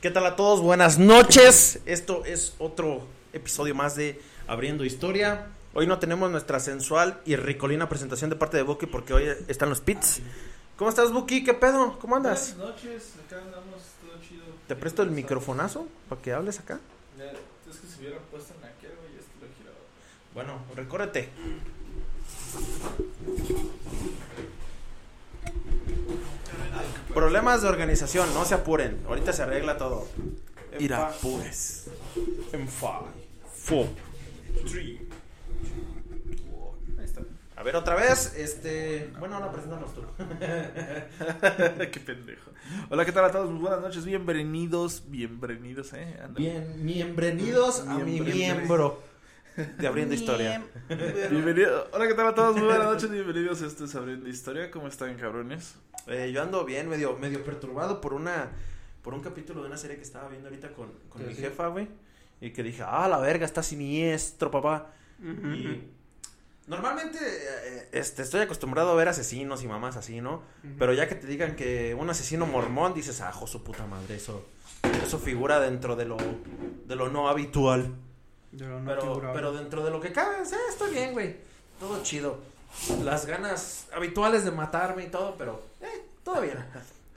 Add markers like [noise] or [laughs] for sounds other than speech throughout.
¿Qué tal a todos? Buenas noches. Esto es otro episodio más de Abriendo Historia. Hoy no tenemos nuestra sensual y ricolina presentación de parte de Buki porque hoy están los pits. ¿Cómo estás, Buki? ¿Qué pedo? ¿Cómo andas? Buenas noches, acá andamos todo chido. ¿Te presto el microfonazo para que hables acá? Es que se hubiera puesto en aquel, güey, lo he girado. Bueno, recórrete. Problemas de organización, no se apuren. Ahorita se arregla todo. Fa- pues. En five, four, three. Ahí está. A ver, otra vez, este... Bueno, ahora preséntanos tú. [laughs] Qué pendejo. Hola, ¿qué tal a todos? Muy buenas noches, bienvenidos, bienvenidos, eh. Bien, bienvenidos a mi miembro de Abriendo Historia. Bienvenido. Hola, ¿qué tal a todos? Muy buenas noches, bienvenidos a este es Abriendo Historia. ¿Cómo están, cabrones? Eh, yo ando bien, medio, medio perturbado por una... Por un capítulo de una serie que estaba viendo ahorita con, con mi sí. jefa, güey. Y que dije, ah, la verga, está siniestro, papá. Y normalmente eh, este, estoy acostumbrado a ver asesinos y mamás así, ¿no? Pero ya que te digan que un asesino mormón, dices, ah, jo, su puta madre, eso, eso figura dentro de lo, de lo no habitual. Pero, pero dentro de lo que cabe, sí, estoy bien, güey. Todo chido. Las ganas habituales de matarme y todo, pero, eh, todo bien.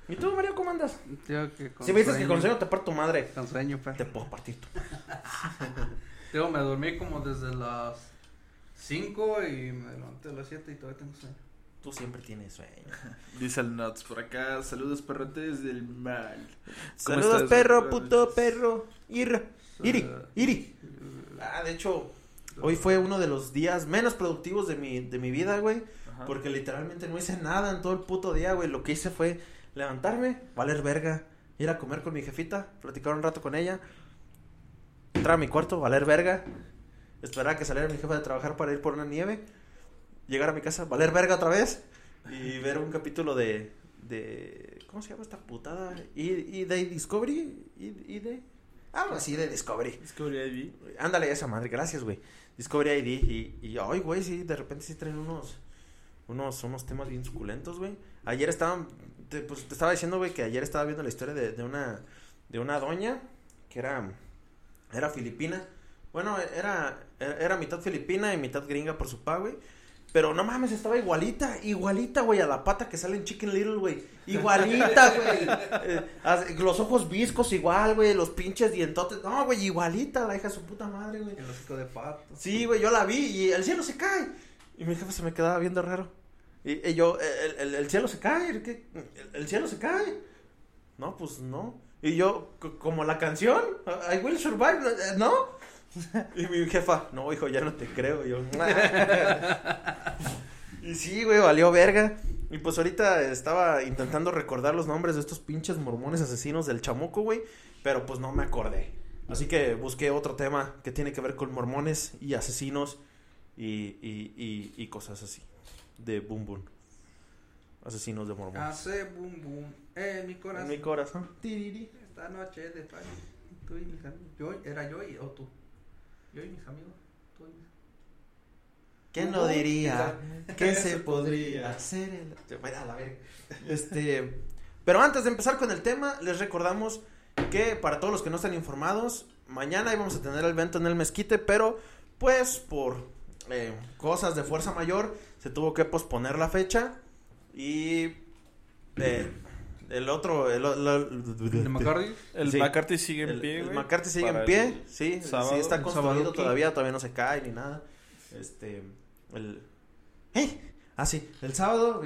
¿Y tú, Mario, cómo andas? Digo que con Si me dices que sueño- con sueño te parto tu madre, Con sueño, te perro. puedo partir tú. [laughs] Digo, me dormí como desde las 5 y me levanté a las 7 y todavía tengo sueño. Tú siempre tienes sueño. Dice el Nuts por acá. Saludos, perrotes del mal. ¿Cómo Saludos, estás? perro, puto, perro. Ir, iri, iri. Ah, de hecho, hoy fue uno de los días menos productivos de mi, de mi vida, güey. Ajá. Porque literalmente no hice nada en todo el puto día, güey. Lo que hice fue levantarme, valer verga, ir a comer con mi jefita, platicar un rato con ella, entrar a mi cuarto, valer verga, esperar a que saliera mi jefa de trabajar para ir por una nieve, llegar a mi casa, valer verga otra vez y [laughs] ver un capítulo de... de ¿Cómo se llama esta putada? ¿Y, y de Discovery? ¿Y, y de...? Algo así de Discovery. Discovery ID. Ándale esa madre, gracias, güey. Discovery ID y, y ay, güey, sí, de repente sí traen unos, unos, unos temas bien suculentos, güey. Ayer estaban, te, pues te estaba diciendo, güey, que ayer estaba viendo la historia de, de una, de una doña que era, era filipina. Bueno, era, era, era mitad filipina y mitad gringa por su pa, güey. Pero no mames, estaba igualita, igualita, güey, a la pata que sale en Chicken Little, güey. Igualita, [laughs] güey. Eh, los ojos viscos igual, güey, los pinches dientotes. No, güey, igualita, la hija de su puta madre, güey. El hocico de pato. Sí, güey, yo la vi y el cielo se cae. Y mi jefe se me quedaba viendo raro. Y, y yo, el, el- el cielo se cae, ¿qué? El, el cielo se cae. No, pues no. Y yo, como la canción, I will survive, eh, ¿no? [laughs] Y mi jefa, no, hijo, ya no te creo. Y yo, [laughs] y sí, güey, valió verga. Y pues ahorita estaba intentando recordar los nombres de estos pinches mormones asesinos del chamuco, güey. Pero pues no me acordé. Así que busqué otro tema que tiene que ver con mormones y asesinos y, y, y, y cosas así. De boom boom. Asesinos de mormones. Hace boom boom en mi En corazón. mi corazón. Tiriri. Esta noche de party. Tú y amigos. Yo, era yo y o tú. Yo y mis amigos. Tú y mis ¿Quién lo diría? ¿Qué [laughs] se podría hacer? El... Bueno, a la verga. [laughs] Este, pero antes de empezar con el tema, les recordamos que para todos los que no están informados, mañana íbamos a tener el evento en el mezquite, pero pues por eh, cosas de fuerza mayor se tuvo que posponer la fecha y eh, el otro, el, el- ¿De McCarthy? El Sí. McCarthy sigue en el, pie, el. McCarthy sigue en pie, el sí, sábado, sí está el construido todavía, todavía no se cae ni nada. Este, el... ¡Eh! Ah, sí, el sábado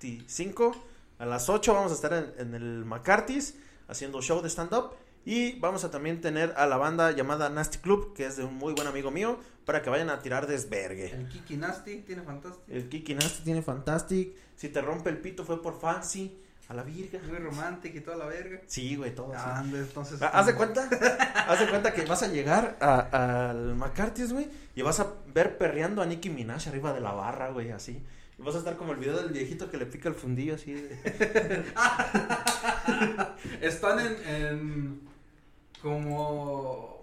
25 a las 8 vamos a estar en, en el McCarthy's haciendo show de stand-up y vamos a también tener a la banda llamada Nasty Club, que es de un muy buen amigo mío, para que vayan a tirar desvergue. El Kiki Nasty tiene fantástico. El Kiki Nasty tiene Fantastic, si te rompe el pito fue por Fancy, a la virga. Muy romántico y toda la verga. Sí, güey, todo. Ah, ande, entonces. Haz de cuenta, [laughs] haz de cuenta que vas a llegar al McCarthy's, güey, y vas a ver perreando a Nicki Minaj arriba de la barra, güey, así. Y vas a estar como el video del viejito que le pica el fundillo, así. de- [laughs] Están en, en. Como.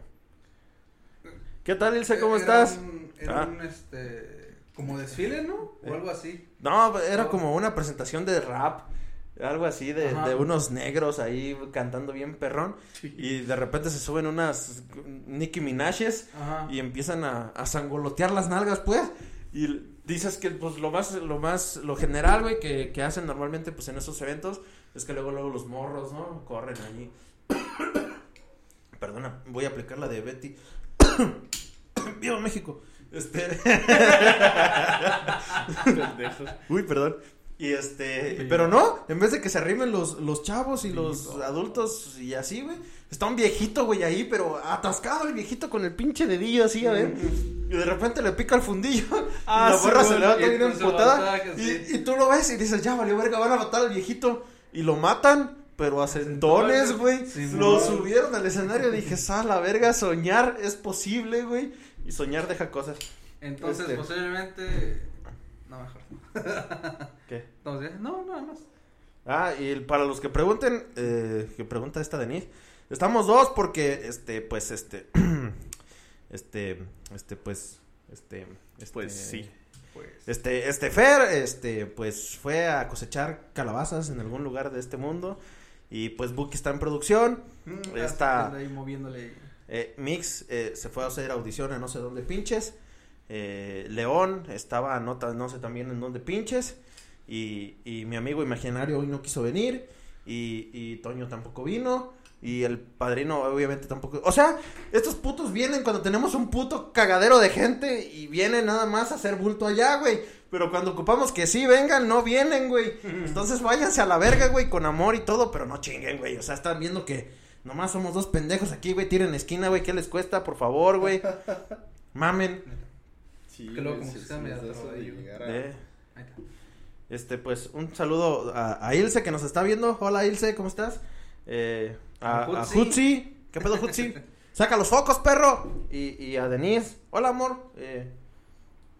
¿Qué tal, Ilse? ¿Cómo en estás? En Ah. un, este. Como desfile, ¿no? O Eh. algo así. No, era como una presentación de rap. Algo así de, de unos negros ahí cantando bien perrón y de repente se suben unas Nicki Minaj's Ajá. y empiezan a, a sangolotear las nalgas, pues. Y dices que, pues, lo más, lo más, lo general, güey, que, que hacen normalmente, pues, en esos eventos, es que luego, luego los morros, ¿no? Corren allí. [coughs] Perdona, voy a aplicar la de Betty. [coughs] ¡Viva México! Este... [laughs] Uy, perdón. Y este, Sí. pero no, en vez de que se arrimen los, los chavos y los adultos y así, güey. Está un viejito, güey, ahí, pero atascado el viejito con el pinche dedillo así, a ver. Y de repente le pica el fundillo. [laughs] Ah, y la sí, morra se levanta bien emputada. Y, sí. y tú lo ves y dices, ya valió verga, van a matar al viejito. Y lo matan, pero a centones, güey. Sí, lo subieron al escenario. Dije, sa, la verga, soñar es posible, güey. Y soñar deja cosas. Entonces, Este. posiblemente. No, mejor. [laughs] ¿Qué? Entonces, no, nada más. Ah, y para los que pregunten, eh, que pregunta esta Denise, estamos dos porque, este, pues, este, [clears throat] este, este, pues, este, este, Pues sí. Pues. Este, este Fer, este, pues, fue a cosechar calabazas en algún lugar de este mundo y, pues, Buki está en producción, Mm, Está- ahí moviéndole. eh, Mix eh, se fue a hacer audición a no sé dónde pinches, eh, León estaba nota, no sé también en dónde pinches, y, y mi amigo imaginario hoy no quiso venir, y, y Toño tampoco vino, y el padrino obviamente tampoco, o sea, estos putos vienen cuando tenemos un puto cagadero de gente, y vienen nada más a hacer bulto allá, güey, pero cuando ocupamos que sí vengan, no vienen, güey, [laughs] entonces váyanse a la verga, güey, con amor y todo, pero no chinguen, güey, o sea, están viendo que... Nomás somos dos pendejos aquí, güey. Tiren esquina, güey. ¿Qué les cuesta? Por favor, güey. [laughs] Mamen. Sí, Que luego como sí, que está medio Eh, Ahí está. este, pues, un saludo a, a Ilse que nos está viendo. Hola, Ilse, ¿cómo estás? Eh, a, A Jutsi. ¿Qué pedo, Jutsi? Saca los focos, perro. Y, y a Denise. Hola, amor. Eh,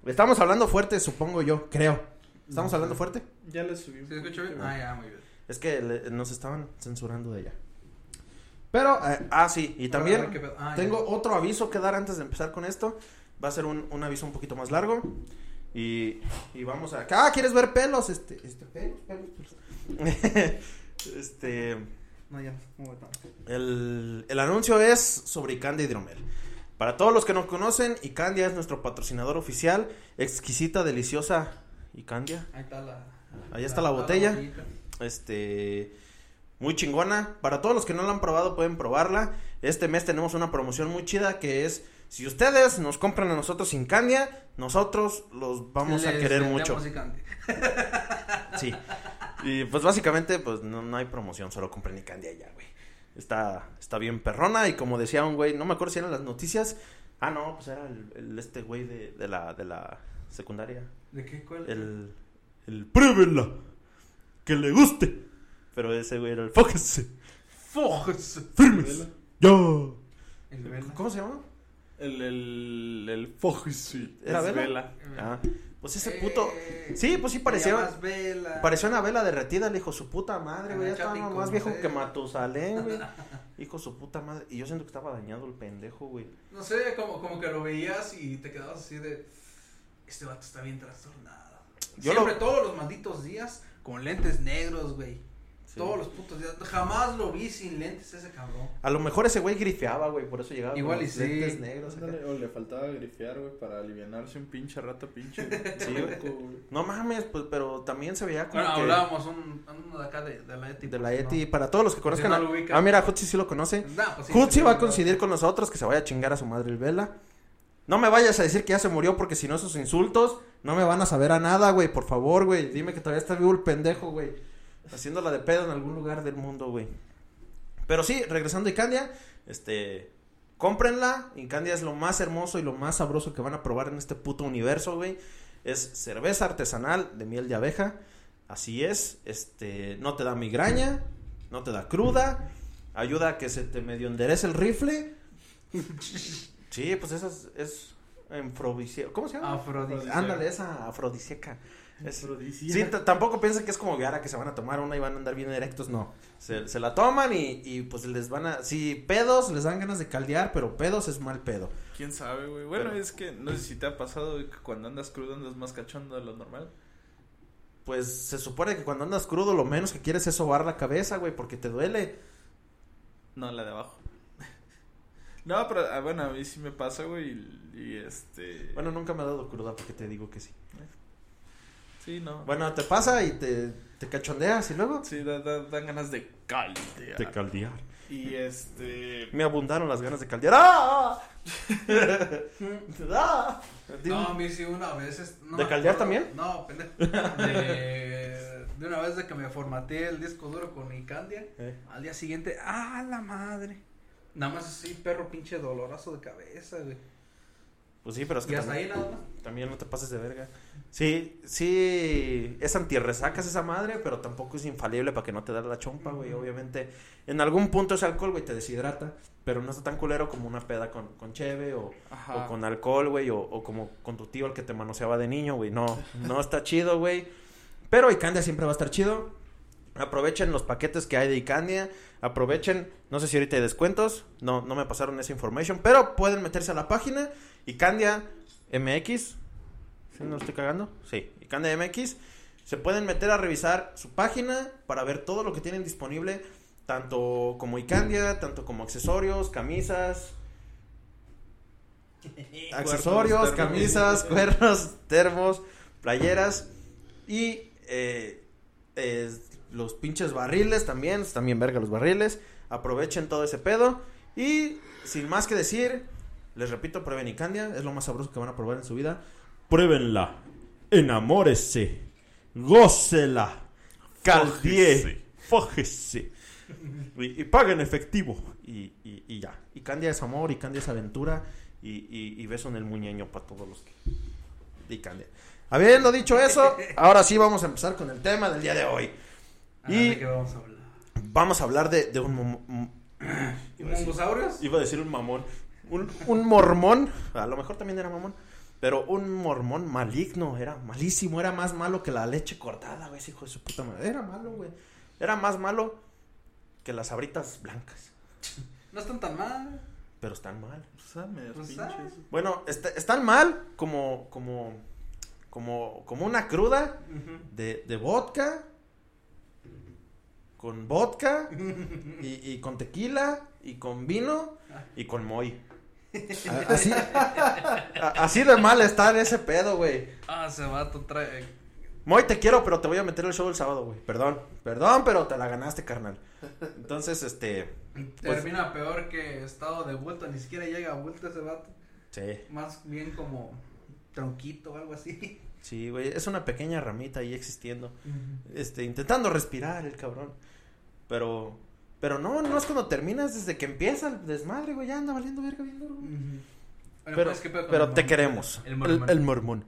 estamos hablando fuerte, supongo yo, creo. ¿Estamos No hablando fuerte? Ya le subí un ¿Se escucha bien? Ah, ya, muy bien. Es que le- nos estaban censurando de allá. Pero, eh, ah, sí, y también... Ah, ya. Tengo otro aviso que dar antes de empezar con esto. Va a ser un, un aviso un poquito más largo. Y, y vamos a... Ah, ¿quieres ver pelos? Este, este, pelos, pelos, pelos. [laughs] este... No, ya. El, el anuncio es sobre Icandia Hidromel. Para todos los que nos conocen, Icandia es nuestro patrocinador oficial. Exquisita, deliciosa Icandia. Ahí está la. Ahí está la botella. Este, muy chingona. Para todos los que no la han probado, pueden probarla. Este mes tenemos una promoción muy chida que es, si ustedes nos compran a nosotros sin Candia, nosotros los vamos a querer mucho. [laughs] Sí. Y pues básicamente, pues no, no hay promoción, solo compren Candia ya, güey. Está, está bien perrona y como decía un güey, no me acuerdo si eran las noticias. Ah, no, pues era el, el- este güey de, de la, de la secundaria. ¿De qué? ¿Cuál? El, el que le guste. Pero ese güey era el fójese. Fox. Firmes. Ya. ¿Cómo se llama? El, el, el Focus ¿Era es Vela? Ah, pues ese puto. Eh, Sí, pues sí Vela. Pareció una vela derretida, hijo de su puta madre, güey. Ya estaba más viejo que Matusalén, güey. [laughs] Hijo su puta madre. Y yo siento que estaba dañado el pendejo, güey. No sé, como, como que lo veías y te quedabas así de. Este vato está bien trastornado. Yo Siempre, lo- todos los malditos días, con lentes negros, güey. Sí. Todos los putos días. Jamás lo vi sin lentes ese cabrón. A lo mejor ese güey grifeaba, güey. Por eso llegaba Igual con y los sí. lentes negros. Ándale, O le faltaba grifear, güey, para alivianarse un pinche rato, pinche. Sí, güey. No mames, pues, pero también se veía como Bueno, que... hablábamos un, uno de acá de, de la ETI. De la ETI. no. Para todos los que conozcan. no a- lo ubican. Ah, mira, Jutsi sí lo conoce. Nah, pues sí, Jutsi sí, va a coincidir con nosotros, que se vaya a chingar a su madre el Vela. No me vayas a decir que ya se murió porque si no esos insultos no me van a saber a nada, güey. Por favor, güey. Dime que todavía está vivo el pendejo, güey. Haciéndola de pedo en algún lugar del mundo, güey. Pero sí, regresando a Icandia, este... Cómprenla. Icandia es lo más hermoso y lo más sabroso que van a probar en este puto universo, güey. Es cerveza artesanal de miel de abeja. Así es. Este... No te da migraña. No te da cruda. Ayuda a que se te medio enderece el rifle. Sí, pues esa es, es. ¿Cómo se llama? Afrodisíaca. Ándale, esa afrodisíaca. Es- sí, tampoco piensen que es como Viara que se van a tomar una y van a andar bien erectos, no. Se, se la toman y, y pues les van a... Sí, pedos, les dan ganas de caldear, pero pedos es mal pedo. ¿Quién sabe, güey? Bueno, Pero- es que no sé si te ha pasado que cuando andas crudo andas más cachondo de lo normal. pues se supone que cuando andas crudo lo menos que quieres es sobar la cabeza, güey, porque te duele. No, la de abajo. [laughs] No, pero ah, bueno, a mí sí me pasa, güey. Y, y, este. Bueno, nunca me ha dado cruda porque te digo que sí. Sí, no. Bueno, te pasa y te, te cachondeas y luego Sí, da- da- dan ganas de caldear. te caldear. Y este. Me abundaron las ganas de caldear. ¡Ah! ¡Ah! No, a mí sí una vez. es- no ¿De me caldear también? No, pendejo. De, de una vez de que me formateé el disco duro con Icandia. Eh. Al día siguiente, ¡ah, la madre! Nada más así, perro pinche dolorazo de cabeza, güey. Pues sí, pero es que Y hasta también, ahí nada más. también no te pases de verga. Sí, sí, es antirresacas esa madre, pero tampoco es infalible para que no te dé la chompa, güey. Obviamente, en algún punto ese alcohol, güey, te deshidrata, pero no está tan culero como una peda con, con cheve o, con alcohol, güey, o, o como con tu tío el que te manoseaba de niño, güey. No, [laughs] no está chido, güey. Pero Icandia siempre va a estar chido. Aprovechen los paquetes que hay de Icandia. Aprovechen, no sé si ahorita hay descuentos. No, no me pasaron esa information. Pero pueden meterse a la página. Icandia MX. ¿Sí no estoy cagando? Sí, Icandia MX. Se pueden meter a revisar su página para ver todo lo que tienen disponible. Tanto como Icandia, tanto como accesorios, camisas, [laughs] accesorios, termos. camisas, [laughs] cuernos, termos, playeras y eh, eh, los pinches barriles también, están bien verga los barriles. Aprovechen todo ese pedo y sin más que decir, les repito, prueben Icandia, es lo más sabroso que van a probar en su vida. Pruébenla, enamórese, gócela, caldie, fójese y, y paguen efectivo y, y, y ya. Y Candia es amor, y Candia es aventura, y, y, y beso en el muñeño para todos los que... Y Candia. Habiendo dicho eso, ahora sí vamos a empezar con el tema del día de hoy. Ah, Y- ¿De qué vamos a hablar? Vamos a hablar de, de un... mom- ¿Y mongosaurios? Iba a decir un mamón. Un, un mormón. A lo mejor también era mamón. Pero un mormón maligno. Era malísimo. Era más malo que la leche cortada, güey. ese Hijo de su puta madre. Era malo, güey. Era más malo que las abritas blancas. [laughs] No están tan mal. Pero están mal. Pues, ah, me Pues, pinches. ah. Bueno, est- están mal como, como, como, como una cruda de, de vodka. Con vodka. [laughs] Y, y con tequila. Y con vino. Y con moy. Así, así de mal está ese pedo, güey. Ah, ese vato trae. Moy, te quiero, pero te voy a meter el show el sábado, güey. Perdón, perdón, pero te la ganaste, carnal. Entonces, este. Pues- Termina peor que estado de vuelta. Ni siquiera llega a vuelta ese vato. Sí, Más bien como tronquito o algo así. sí, güey. Es una pequeña ramita ahí existiendo. Este, intentando respirar el cabrón. Pero. Pero no, no es cuando terminas, desde que empieza el desmadre, güey. Ya anda valiendo verga bien duro, Pero, pues, ¿qué pedo con pero el te mormón? queremos. El El, mormón. el mormón.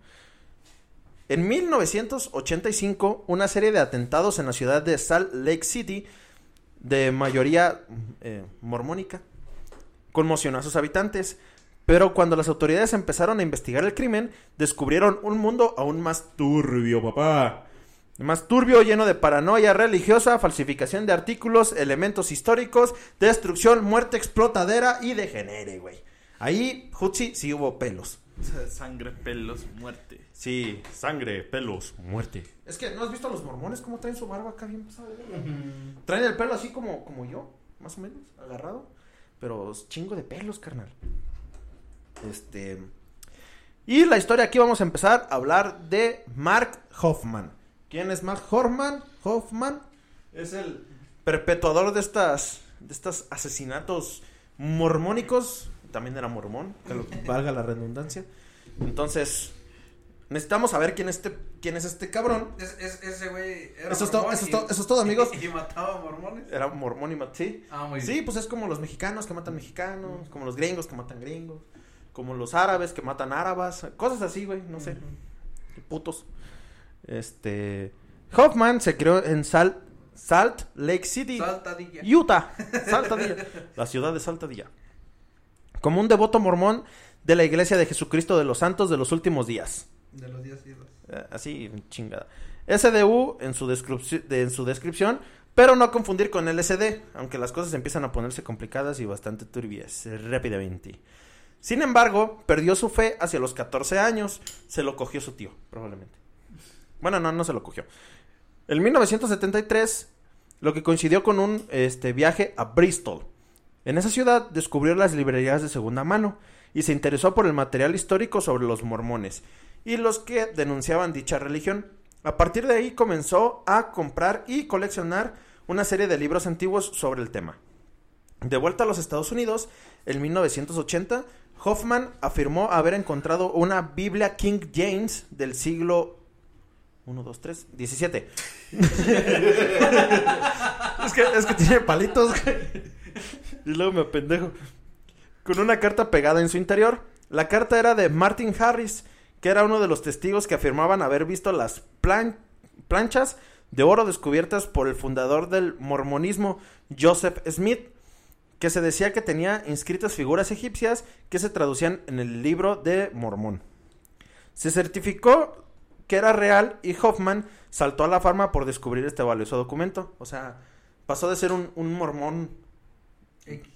En 1985, una serie de atentados en la ciudad de Salt Lake City, de mayoría eh, mormónica, conmocionó a sus habitantes. Pero cuando las autoridades empezaron a investigar el crimen, descubrieron un mundo aún más turbio, papá. Más turbio, lleno de paranoia religiosa, falsificación de artículos, elementos históricos, destrucción, muerte explotadera y degenere, güey. Ahí, Jutsi, sí hubo pelos. [laughs] Sangre, pelos, muerte. Sí, sangre, pelos, muerte. Es que, ¿no has visto a los mormones cómo traen su barba acá bien pasada? Ujú. Traen el pelo así como, como yo, más o menos, agarrado. Pero chingo de pelos, carnal. Este. Y la historia aquí vamos a empezar a hablar de Mark Hoffman. ¿Quién es Mark Hoffman? Hoffman es el perpetuador de estas de estos asesinatos mormónicos. También era mormón, que lo- [laughs] valga la redundancia. Entonces, necesitamos saber quién es este, quién es este cabrón. Es, es- ese güey era Eso es todo, mormón eso es y- todo, eso es todo, amigos. [laughs] Y mataba mormones. Era mormón y mat- sí. Ah, muy Sí, bien. pues es como los mexicanos que matan mexicanos, como los gringos que matan gringos, como los árabes que matan árabes, cosas así, güey, no sé, putos. Este Hoffman se creó en Salt, Salt Lake City, Saltadilla. Utah, [laughs] Saltadilla, la ciudad de Saltadilla. Como un devoto mormón de la Iglesia de Jesucristo de los Santos de los últimos días. De los días. Eh, Así, chingada. SDU en su, de- en su descripción, pero no confundir con LSD, aunque las cosas empiezan a ponerse complicadas y bastante turbias rápidamente. Sin embargo, perdió su fe hacia los 14 años. Se lo cogió su tío, probablemente. Bueno, no, no se lo cogió. En 1973, lo que coincidió con un este, viaje a Bristol. En esa ciudad descubrió las librerías de segunda mano y se interesó por el material histórico sobre los mormones y los que denunciaban dicha religión. A partir de ahí comenzó a comprar y coleccionar una serie de libros antiguos sobre el tema. De vuelta a los Estados Unidos, en 1980, Hoffman afirmó haber encontrado una Biblia King James del siglo 1, 2, 3, 17. es, que, es que tiene palitos. güey. y luego me pendejo. Con una carta pegada en su interior. La carta era de Martin Harris, que era uno de los testigos que afirmaban haber visto las plan- planchas de oro descubiertas por el fundador del mormonismo, Joseph Smith, que se decía que tenía inscritas figuras egipcias que se traducían en el libro de Mormón. Se certificó que era real y Hoffman saltó a la fama por descubrir este valioso documento. O sea, pasó de ser un, un mormón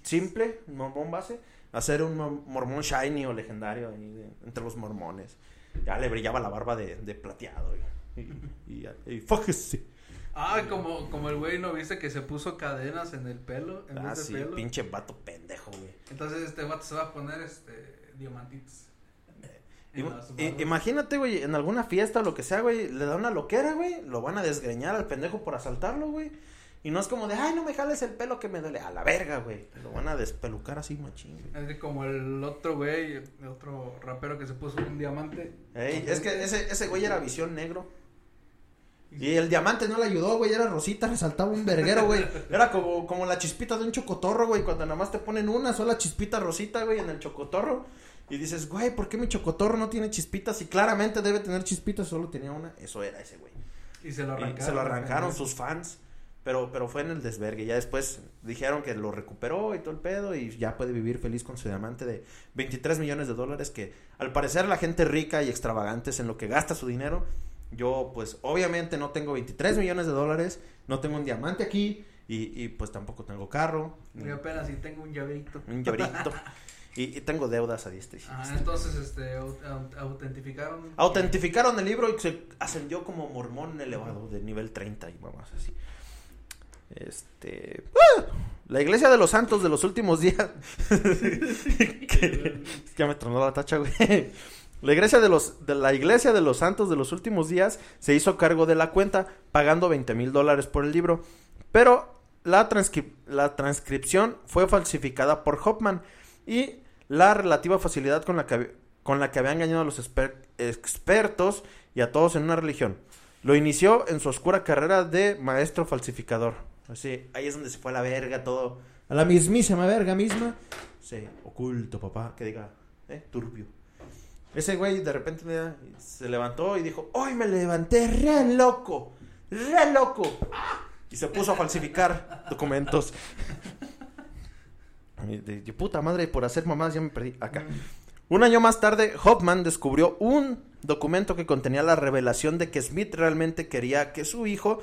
simple, un mormón base, a ser un mor- mormón shiny o legendario de- entre los mormones. Ya le brillaba la barba de, de plateado. Y, y, y, y fójese. [laughs] Ah, como, como el güey no viste que se puso cadenas en el pelo, en Ah, vez de sí, pelo. pinche vato pendejo, güey. Entonces este vato se va a poner este diamantitos. Imagínate, güey, en alguna fiesta o lo que sea, güey, le da una loquera, güey, lo van a desgreñar al pendejo por asaltarlo, güey. Y no es como de, ay, no me jales el pelo que me duele. A la verga, güey. Lo van a despelucar así, machín, güey. Es que como el otro güey, el otro rapero que se puso un diamante. Ey, es que ese, ese güey era visión negro. Y el diamante no le ayudó, güey, era rosita, resaltaba un verguero, güey. [laughs] Era como, como la chispita de un chocotorro, güey, cuando nada más te ponen una sola chispita rosita, güey, en el chocotorro. Y dices, güey, ¿por qué mi chocotorro no tiene chispitas? Y claramente debe tener chispitas, solo tenía una. Eso era ese, güey. Y se lo Y arrancaron. se lo arrancaron sus fans. Pero, pero fue en el desvergue. Ya después dijeron que lo recuperó y todo el pedo. Y ya puede vivir feliz con su diamante de 23 millones de dólares. Que al parecer la gente rica y extravagante es en lo que gasta su dinero. Yo, pues, obviamente no tengo 23 millones de dólares. No tengo un diamante aquí. Y, y, pues tampoco tengo carro. ni Y apenas si tengo un llaverito. un llaverito. [laughs] y, y tengo deudas a diestra y Ah, entonces este aut- aut- autentificaron. Autentificaron el libro y se ascendió como mormón elevado de nivel 30 y vamos así. Este. ¡ah! La iglesia de los santos de los últimos días. [laughs] [laughs] que, ya me tronó la tacha, güey. La iglesia de los, de la iglesia de los santos de los últimos días se hizo cargo de la cuenta, pagando 20 mil dólares por el libro. Pero la, transcri- la transcripción fue falsificada por Hoffman y la relativa facilidad con la que, con la que había engañado a los expertos y a todos en una religión. Lo inició en su oscura carrera de maestro falsificador. Así, ahí es donde se fue a la verga todo. A la mismísima verga misma. Sí, oculto, papá. Que diga, eh, turbio. Ese güey de repente se levantó y dijo, hoy me levanté re loco, re loco. Y se puso a falsificar documentos. De, de puta madre, por hacer mamadas ya me perdí acá. Un año más tarde, Hoffman descubrió un documento que contenía la revelación de que Smith realmente quería que su hijo,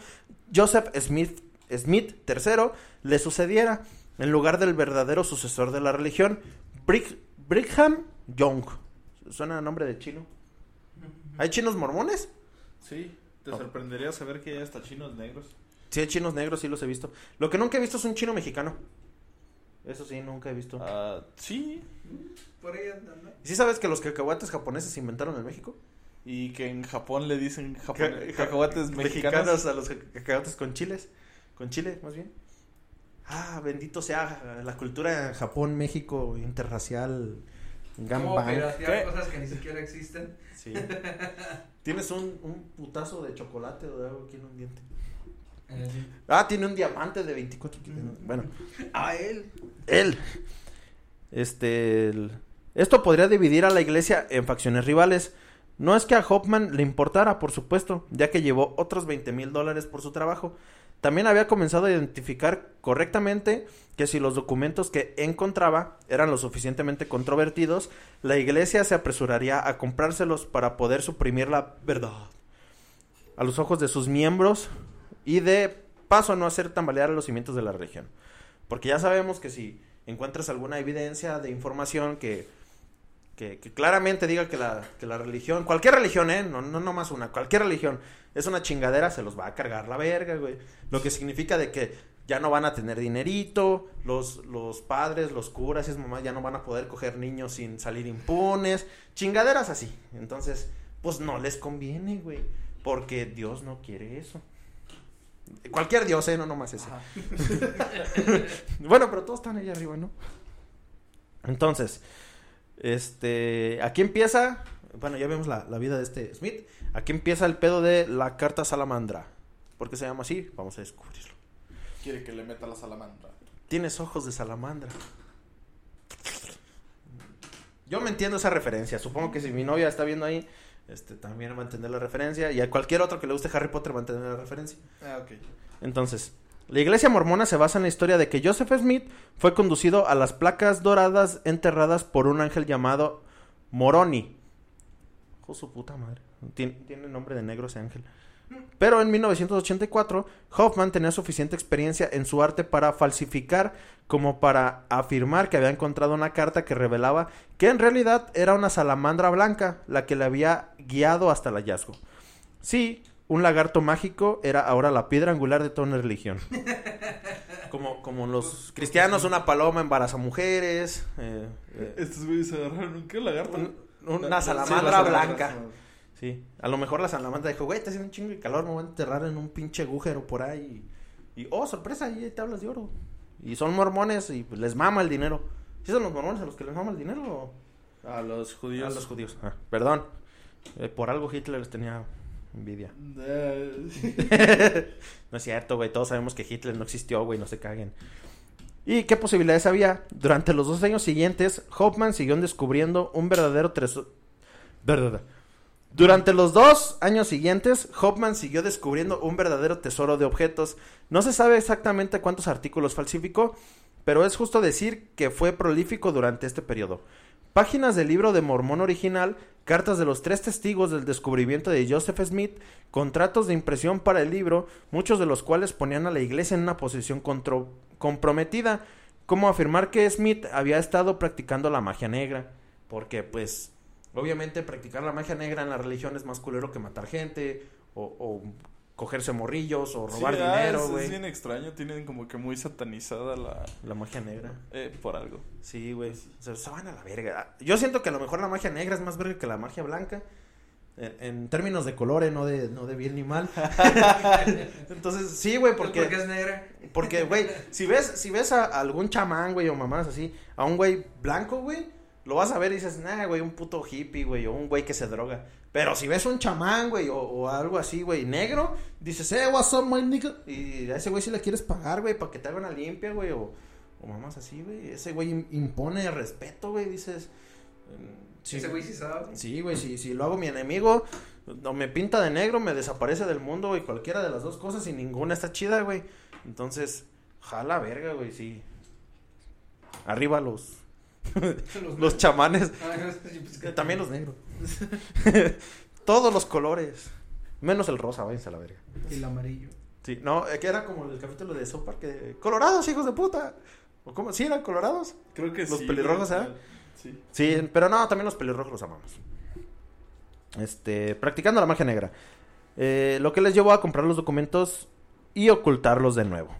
Joseph Smith, Smith III, le sucediera en lugar del verdadero sucesor de la religión, Brigham Young. Suena a nombre de chino. ¿Hay chinos mormones? Sí, te Oh. sorprendería saber que hay hasta chinos negros. Sí, hay chinos negros, sí los he visto. Lo que nunca he visto es un chino mexicano. Eso sí, nunca he visto. Ah, sí, Por ahí andan, ¿no? ¿Y sí sabes que los cacahuates japoneses se inventaron en México? y que en Japón le dicen ca- cacahuates mexicanos. a los ca- cacahuates con chiles. Con chile, más bien. Ah, bendito sea la cultura Japón, México, interracial, ¿Cómo gambang. piratear ¿Qué? cosas que ni siquiera existen? Sí. [laughs] Tienes un, un putazo de chocolate o de algo aquí en un diente. Eh, Ah, tiene un diamante de 24 kilos. Bueno, a él. él. Este. el- Esto podría dividir a la iglesia en facciones rivales. No es que a Hoffman le importara, por supuesto, ya que llevó otros 20 mil dólares por su trabajo. También había comenzado a identificar correctamente que si los documentos que encontraba eran lo suficientemente controvertidos, la iglesia se apresuraría a comprárselos para poder suprimir la verdad a los ojos de sus miembros y de paso no hacer tambalear los cimientos de la religión. Porque ya sabemos que si encuentras alguna evidencia de información que que, claramente diga que la, que la religión, cualquier religión, ¿eh? No, no, no más una, cualquier religión es una chingadera, se los va a cargar la verga, güey. Lo que significa de que ya no van a tener dinerito, los, los padres, los curas y esas mamás ya no van a poder coger niños sin salir impunes, chingaderas así. Entonces, pues no les conviene, güey, porque Dios no quiere eso. Cualquier Dios, ¿eh? No nomás ese. [laughs] Bueno, pero todos están ahí arriba, ¿no? Entonces, este, aquí empieza, bueno, ya vemos la, la vida de este Smith. Aquí empieza el pedo de la carta salamandra. ¿Por qué se llama así? Vamos a descubrirlo. Quiere que le meta la salamandra. Tienes ojos de salamandra. Yo me entiendo esa referencia. Supongo que si mi novia está viendo ahí, este, también entender la referencia. Y a cualquier otro que le guste Harry Potter entender la referencia. Ah, ok. Entonces, la iglesia mormona se basa en la historia de que Joseph Smith fue conducido a las placas doradas enterradas por un ángel llamado Moroni. Oh, su puta madre. Tiene, tiene nombre de negro ese ángel. Pero en 1984, Hoffman tenía suficiente experiencia en su arte para falsificar como para afirmar que había encontrado una carta que revelaba que en realidad era una salamandra blanca la que le había guiado hasta el hallazgo. Sí, un lagarto mágico era ahora la piedra angular de toda una religión. [laughs] Como, como los cristianos, una paloma embaraza mujeres. eh, eh, Estos güeyes agarraron un qué lagarto. un- una La- salamandra sí, la salamandra. Sí, a lo mejor la salamandra dijo, güey, está haciendo un chingo de calor, me voy a enterrar en un pinche agujero por ahí. Y, oh, sorpresa, ahí hay tablas de oro. Y son mormones y pues, les mama el dinero. ¿Sí son los mormones a los que les mama el dinero o A los a judíos. los judíos? Ah, perdón, Eh, por algo Hitler les tenía envidia. [laughs] No es cierto, güey. Todos sabemos que Hitler no existió, güey. No se caguen. ¿Y qué posibilidades había? Durante los dos años siguientes, Hoffman siguió descubriendo un verdadero tesoro. Verdad. Durante los dos años siguientes, Hoffman siguió descubriendo un verdadero tesoro de objetos. No se sabe exactamente cuántos artículos falsificó, pero es justo decir que fue prolífico durante este periodo. Páginas del libro de Mormón original, cartas de los tres testigos del descubrimiento de Joseph Smith, contratos de impresión para el libro, muchos de los cuales ponían a la iglesia en una posición comprometida, como afirmar que Smith había estado practicando la magia negra, porque pues obviamente practicar la magia negra en la religión es más culero que matar gente o, o cogerse morrillos o robar sí, ah, dinero, es- es, güey. bien extraño. Tienen como que muy satanizada la. La magia negra. Eh, por algo. Sí, güey. Se, se van a la verga. Yo siento que a lo mejor la magia negra es más verga que la magia blanca. En, en términos de colores, no de, no de bien ni mal. [laughs] Entonces, sí, güey, ¿Por porque... qué es negra? Porque, güey, si ves, si ves a algún chamán, güey, o mamás así, a un güey blanco, güey, lo vas a ver y dices, nah, güey, un puto hippie, güey, o un güey que se droga. Pero si ves un chamán, güey, o, o algo así, güey, negro, dices, eh, what's up, my nigga? Y a ese güey si le quieres pagar, güey, para que te haga una limpia, güey, o, o mamás así, güey. Ese güey im- impone respeto, güey, dices. mm, sí, Ese güey sí sabe. Sí, güey, si, si lo hago mi enemigo, o me pinta de negro, me desaparece del mundo, güey, cualquiera de las dos cosas y ninguna está chida, güey. Entonces, jala verga, güey, sí. Arriba los, los chamanes, Ah, pues, también los negros. [laughs] Todos los colores, menos el rosa, váyanse a la verga. Y el amarillo. Sí, no, eh, que era como el capítulo de South Park, que, colorados, hijos de puta. ¿O cómo? ¿Sí eran colorados? Creo que Los sí. pelirrojos, güey. ¿eh? Sí. Sí, pero no, también los pelirrojos los amamos. Este, practicando la magia negra. Eh, lo que les llevó a comprar los documentos y ocultarlos de nuevo.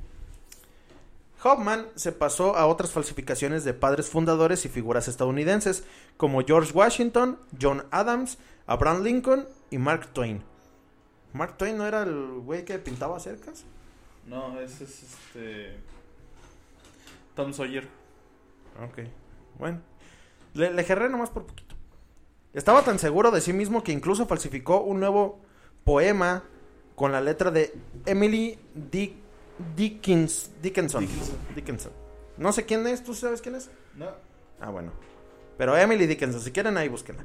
Hoffman se pasó a otras falsificaciones de padres fundadores y figuras estadounidenses, como George Washington, John Adams, Abraham Lincoln y Mark Twain. ¿Mark Twain no era el güey que pintaba cercas? No, ese es este. Tom Sawyer. Ok, bueno. Le, le jerré nomás por poquito. Estaba tan seguro de sí mismo que incluso falsificó un nuevo poema con la letra de Emily Dick, Dickens, Dickinson. Dickinson. Dickinson. No sé quién es, ¿tú sabes quién es? No. Ah, bueno. Pero Emily Dickinson, si quieren ahí búsquenla.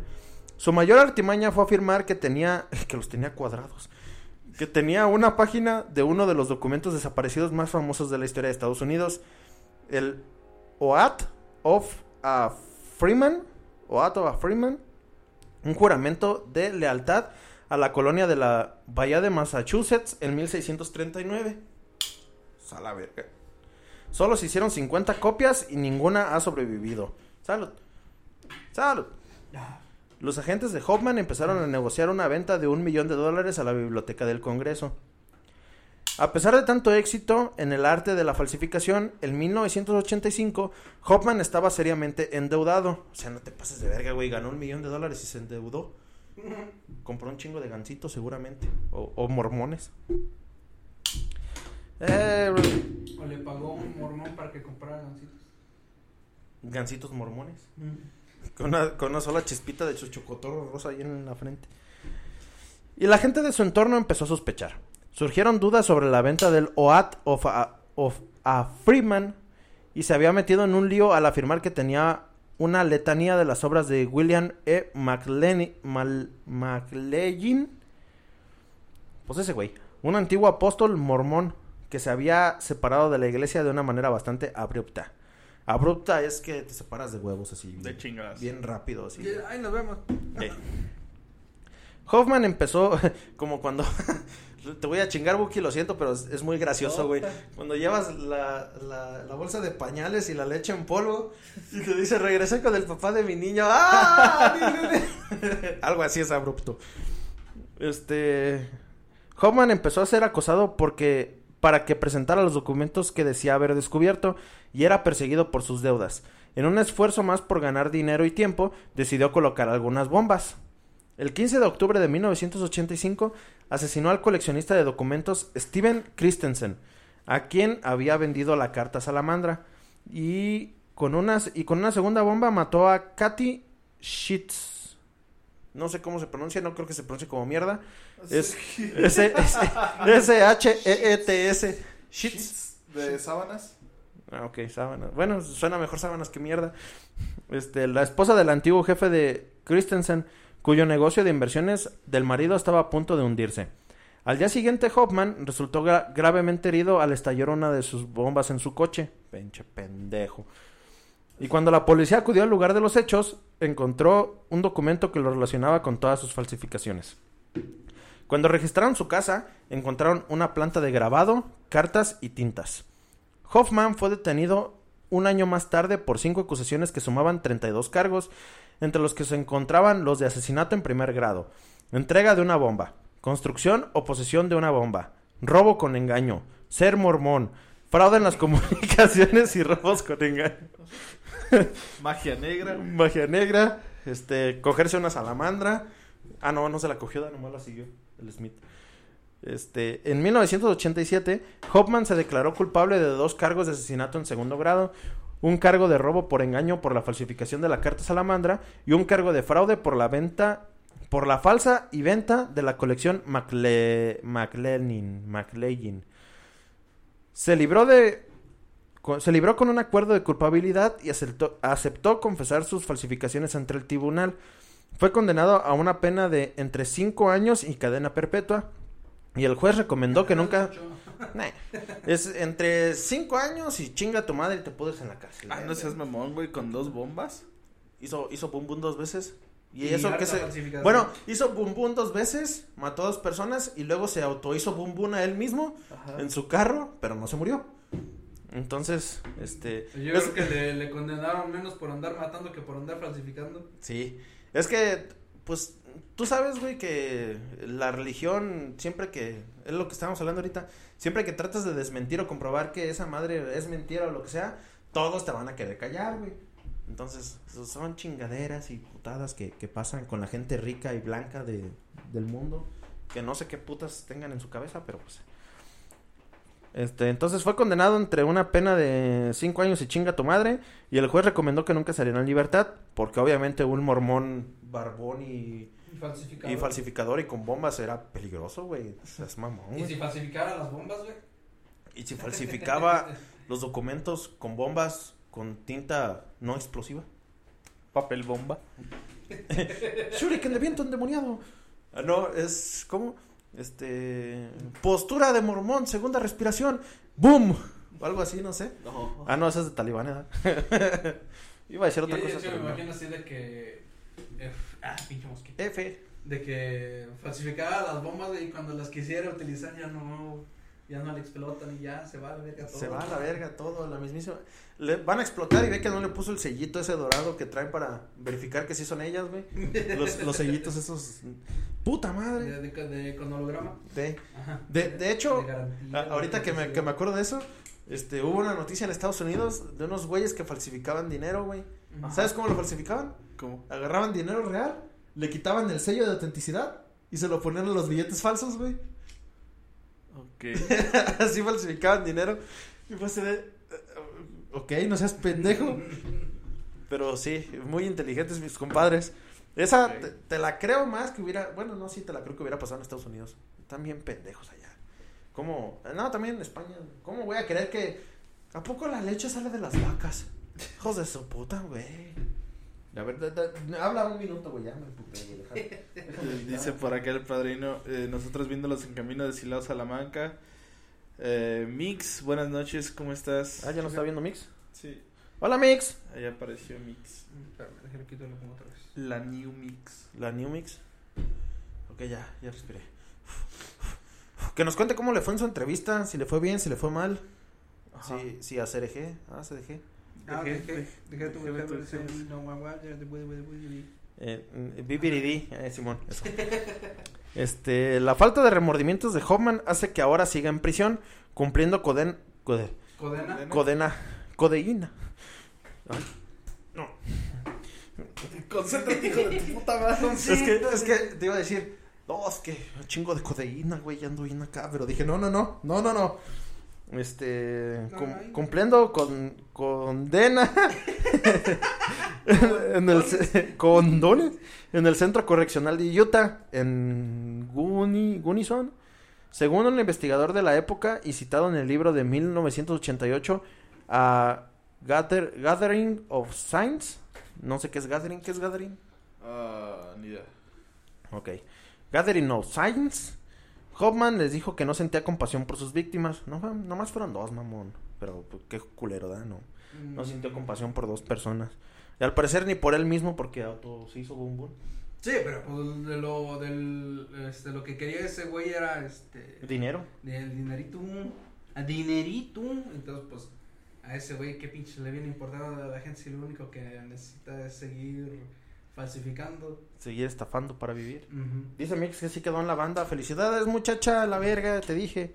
Su mayor artimaña fue afirmar que tenía, [laughs] que los tenía cuadrados, que tenía una página de uno de los documentos desaparecidos más famosos de la historia de Estados Unidos, el Oath of a Freeman, Oath of a Freeman, un juramento de lealtad a la colonia de la Bahía de Massachusetts en 1639. A la verga. Solo se hicieron 50 copias y ninguna ha sobrevivido. Salud. Salud. Los agentes de Hoffman empezaron a negociar una venta de un millón de dólares a la biblioteca del Congreso. A pesar de tanto éxito en el arte de la falsificación, en 1985 Hoffman estaba seriamente endeudado. O sea, no te pases de verga, güey. Ganó un millón de dólares y se endeudó. [laughs] Compró un chingo de gancitos seguramente. O, o mormones. Eh, O le pagó un mormón para que comprara gancitos. gancitos mormones. Con una, con una sola chispita de chocotorro rosa ahí en la frente. Y la gente de su entorno empezó a sospechar. Surgieron dudas sobre la venta del OAT of a, of a Freeman y se había metido en un lío al afirmar que tenía una letanía de las obras de William E. McLean. Pues ese güey, un antiguo apóstol mormón que se había separado de la iglesia de una manera bastante abrupta. Abrupta es que te separas de huevos así. De chingadas. Bien rápido, así. Ay, nos vemos. Sí. [laughs] Hoffman empezó [laughs] como cuando [laughs] te voy a chingar Buki, lo siento, pero es, es muy gracioso, güey. Cuando llevas la, la, la bolsa de pañales y la leche en polvo y te dice regresé con el papá de mi niño. ¡Ah! Algo así es abrupto. Este Hoffman empezó a ser acosado porque para que presentara los documentos que decía haber descubierto y era perseguido por sus deudas. En un esfuerzo más por ganar dinero y tiempo, decidió colocar algunas bombas. El 15 de octubre de 1985 asesinó al coleccionista de documentos Steven Christensen, a quien había vendido la carta salamandra, y con, unas, y con una segunda bomba mató a Katy Schitz. No sé cómo se pronuncia, no creo que se pronuncie como mierda. Es S- S- S-H-E-E-T-S. Schitz. ¿De sábanas? Ah, ok, sábanas. Bueno, suena mejor sábanas que mierda. Este, la esposa del antiguo jefe de Christensen, cuyo negocio de inversiones del marido estaba a punto de hundirse. Al día siguiente, Hoffman resultó gra- gravemente herido al estallar una de sus bombas en su coche. Pinche pendejo. Y cuando la policía acudió al lugar de los hechos, encontró un documento que lo relacionaba con todas sus falsificaciones. Cuando registraron su casa, encontraron una planta de grabado, cartas y tintas. Hoffman fue detenido un año más tarde por cinco acusaciones que sumaban 32 cargos, entre los que se encontraban los de asesinato en primer grado, entrega de una bomba, construcción o posesión de una bomba, robo con engaño, ser mormón, fraude en las [laughs] comunicaciones y robos con engaño, [laughs] Magia negra. magia negra, este, cogerse una salamandra. Ah, no, no se la cogió, nomás la siguió el Smith. Este, en 1987, Hoffman se declaró culpable de dos cargos de asesinato en segundo grado, un cargo de robo por engaño por la falsificación de la carta salamandra y un cargo de fraude por la venta por la falsa y venta de la colección Macle McLean McLean. Se libró de se libró con un acuerdo de culpabilidad y aceptó, aceptó confesar sus falsificaciones ante el tribunal. Fue condenado a una pena de entre 5 años y cadena perpetua. Y el juez recomendó que nunca... Nah, es entre 5 años y chinga tu madre y te pudres en la cárcel. Ah, no seas mamón, güey, con dos bombas. Hizo, hizo bum bum dos veces. Y, Y eso que se... falsificación. Bueno, hizo bum bum dos veces, mató a dos personas y luego se auto hizo bum bum a él mismo Ajá. en su carro, pero no se murió. Entonces, este... Yo es- creo que le, le condenaron menos por andar matando que por andar falsificando. Sí, es que, pues, tú sabes, güey, que la religión, siempre que, es lo que estábamos hablando ahorita, siempre que tratas de desmentir o comprobar que esa madre es mentira o lo que sea, todos te van a querer callar, güey. Entonces, so- son chingaderas y putadas que, que pasan con la gente rica y blanca de, del mundo, que no sé qué putas tengan en su cabeza, pero pues... Este, entonces fue condenado entre una pena de cinco años y chinga tu madre, y el juez recomendó que nunca saliera en libertad, porque obviamente un mormón barbón y, Y falsificado. y falsificador y con bombas era peligroso, güey. Es mamón, Y si falsificara las bombas, güey. Y si falsificaba [laughs] los documentos con bombas con tinta no explosiva. Papel bomba. [laughs] Shuriken de viento endemoniado. Ah, no, es como este postura de mormón, segunda respiración. ¡Boom! O algo así, no sé. No. Ah, no, esa es de talibán, ¿eh? [laughs] Iba a decir otra Yo- cosa. yo me pero no. imagino así de que. eh, ah, pinche mosquito. F. De que falsificaba las bombas y cuando las quisiera utilizar ya no. Ya no le explotan y ya se va a la verga todo. Se va a la verga todo, la mismísima. Le van a explotar y ve que no le puso el sellito ese dorado que traen para verificar que sí son ellas, güey. Los, los sellitos esos. Puta De, madre. de, de- con holograma. De, Ajá. de, de hecho, De garantía, a- ahorita de que me, que me acuerdo de eso, este, hubo una noticia en Estados Unidos de unos güeyes que falsificaban dinero, güey. ¿Sabes cómo lo falsificaban? ¿Cómo? Agarraban dinero real, le quitaban el sello de autenticidad y se lo ponían a los billetes falsos, güey. Ok. [laughs] Así falsificaban dinero. Y fue así de. eh, Ok, no seas pendejo. Pero sí, muy inteligentes mis compadres. Esa te la creo más que hubiera. Bueno, no, sí, te la creo que hubiera pasado en Estados Unidos. Están bien pendejos allá. ¿Cómo? No, también en España. ¿Cómo voy a creer que. ¿A poco la leche sale de las vacas? Hijos de su puta, güey. La verdad, da- habla un minuto, güey, ya me puté, [laughs] Dice por acá el padrino, eh, nosotros viéndolos en camino de Silao Salamanca. Eh, Mix, buenas noches, ¿cómo estás? Ah, ¿ya no está viendo Mix? Sí, Hola, Mix. ahí apareció Mix. Espérame, déjame quitarlo como otra vez. La New Mix. La New Mix. Ok, ya, ya respiré. Que nos cuente cómo le fue en su entrevista, si le fue bien, si le fue mal. Ajá. Si, si a CRG, ah, CRG. Ah, Dejé- dejé, tu no. Eh, mm, eh, Simón. [laughs] eso. Este, la falta de remordimientos de Hoffman hace que ahora siga en prisión, cumpliendo coden, code- Codena. codena, codeína. Ay, no. Concéntrate, hijo de tu puta madre. Es que, es que te iba a decir, no, es que un chingo de codeína, güey, ya ando bien acá, pero dije, no, no, no, no, no, no. Este, No, cum- ay. cumpliendo con condena [laughs] en el condones en el centro correccional de Utah en Guni, Gunnison. Según un investigador de la época y citado en el libro de 1988 a Gather- Gathering of Signs, no sé qué es Gathering, ¿qué es Gathering? Ah, ni idea. Ok. Gathering of Signs. Hoffman les dijo que no sentía compasión por sus víctimas. No, nomás fueron dos, mamón. Pero pues, qué culero, ¿da? No. No sintió compasión por dos personas. Y al parecer ni por él mismo porque auto se hizo boom boom. Sí, pero pues de lo, del, este, lo que quería ese güey era, este, Dinero. del dinerito, a dinerito, entonces pues a ese güey qué pinche le viene importando a la gente si lo único que necesita es seguir falsificando. Seguir estafando para vivir. Ujú. Dice Mix que sí quedó en la banda. Felicidades, muchacha, la verga, te dije.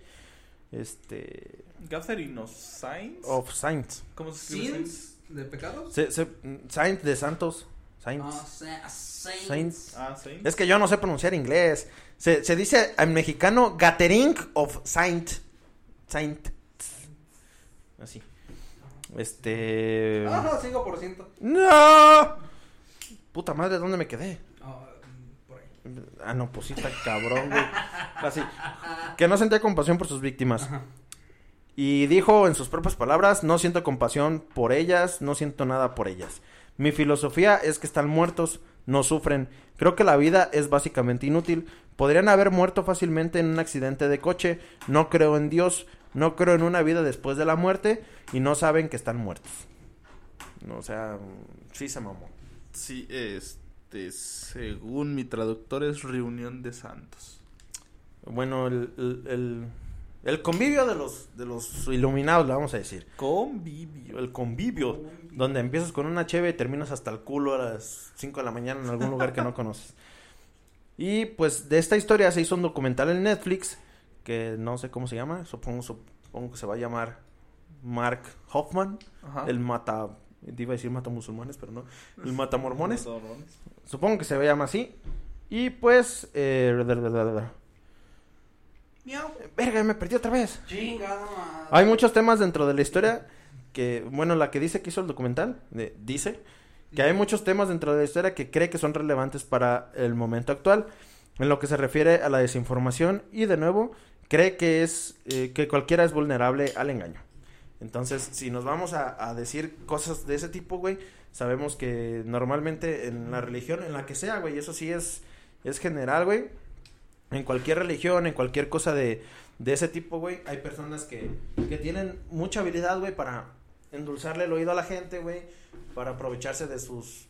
Este. Gathering of Signs. Of Saints. ¿Cómo se escribe ¿Sins de pecados? Se, se- Saints de Santos. Saints. Ah, sa- saints. Saints. Ah, Saints. Es que yo no sé pronunciar inglés. Se, se dice en mexicano Gathering of Saint. Saint. Así. Este. Ajá, 5%. ¡No! Puta madre, ¿dónde me quedé? Ah, por ahí. Ah, no, pues sí está cabrón, güey. Así. Que no sentía compasión por sus víctimas. Ajá. Y dijo en sus propias palabras, no siento compasión por ellas, no siento nada por ellas. Mi filosofía es que están muertos, no sufren. Creo que la vida es básicamente inútil. Podrían haber muerto fácilmente en un accidente de coche. No creo en Dios, no creo en una vida después de la muerte y no saben que están muertos. No, o sea, sí se mamó. Sí, este, según mi traductor es reunión de santos. Bueno, el, el, el, el convivio de los, de los iluminados, le vamos a decir. Convivio. El convivio. Donde empiezas con una cheve y terminas hasta el culo a las 5 de la mañana en algún lugar que no conoces. Y pues de esta historia se hizo un documental en Netflix que no sé cómo se llama, supongo, supongo que se va a llamar Mark Hoffman, Ajá. el mata, iba a decir mata musulmanes, pero no, el [laughs] mata mormones. Mormones. Supongo que se llama así. Y pues, eh, verga, me perdí otra vez. Chingada madre. Hay muchos temas dentro de la historia que, bueno, la que dice que hizo el documental, de- dice que hay muchos temas dentro de la historia que cree que son relevantes para el momento actual, en lo que se refiere a la desinformación y de nuevo cree que es eh, que cualquiera es vulnerable al engaño. Entonces, si nos vamos a, decir cosas de ese tipo, güey, sabemos que normalmente en la religión, en la que sea, güey, eso sí es, es general, güey. En cualquier religión, en cualquier cosa de, de ese tipo, güey, hay personas que, que tienen mucha habilidad, güey, para endulzarle el oído a la gente, güey, para aprovecharse de sus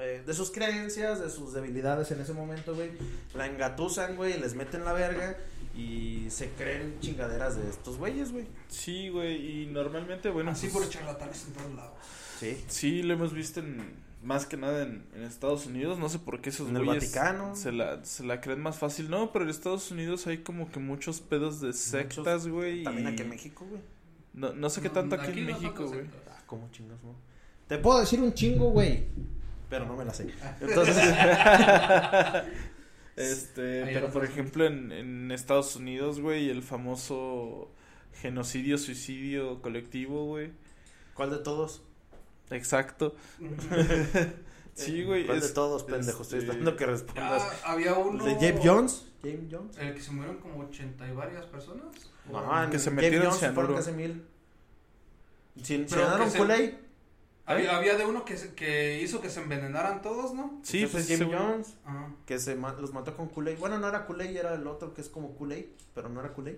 eh, de sus creencias, de sus debilidades en ese momento, güey. La engatusan, güey, les meten la verga y se creen chingaderas de estos güeyes, güey. Sí, güey, y normalmente, bueno, Así pues, por charlatanes en todos lados. Sí. sí lo hemos visto en, más que nada en, en Estados Unidos, no sé por qué esos En el güeyes Vaticano. se la, se la creen más fácil. No, pero en Estados Unidos hay como que muchos pedos de sectas, güey. También y aquí en México, güey. No, no sé qué No, tanto aquí, en no México, güey. Ah, ¿cómo chingas, no? Te puedo decir un chingo, güey. Pero no me la sé. [laughs] Entonces, [laughs] Este, pero por ejemplo en, en Estados Unidos, güey, el famoso genocidio, suicidio colectivo, güey. ¿cuál de todos? Exacto. [laughs] Sí, güey. ¿Cuál de todos, pendejo? Estoy este, esperando que respondas. Ah, había uno. ¿De James Jones? ¿James Jones? El que se murieron como 80 y varias personas. No, en que se James metieron Jones fueron casi mil. ¿Se se- Kool-Aid? Había, había de uno que, se- que hizo que se envenenaran todos, ¿no? Sí, Ese pues güey- Jones. Ajá. Que se ma- los mató con Kool-Aid. Bueno, no era Kool-Aid, era el otro que es como Kool-Aid, pero no era Kool-Aid.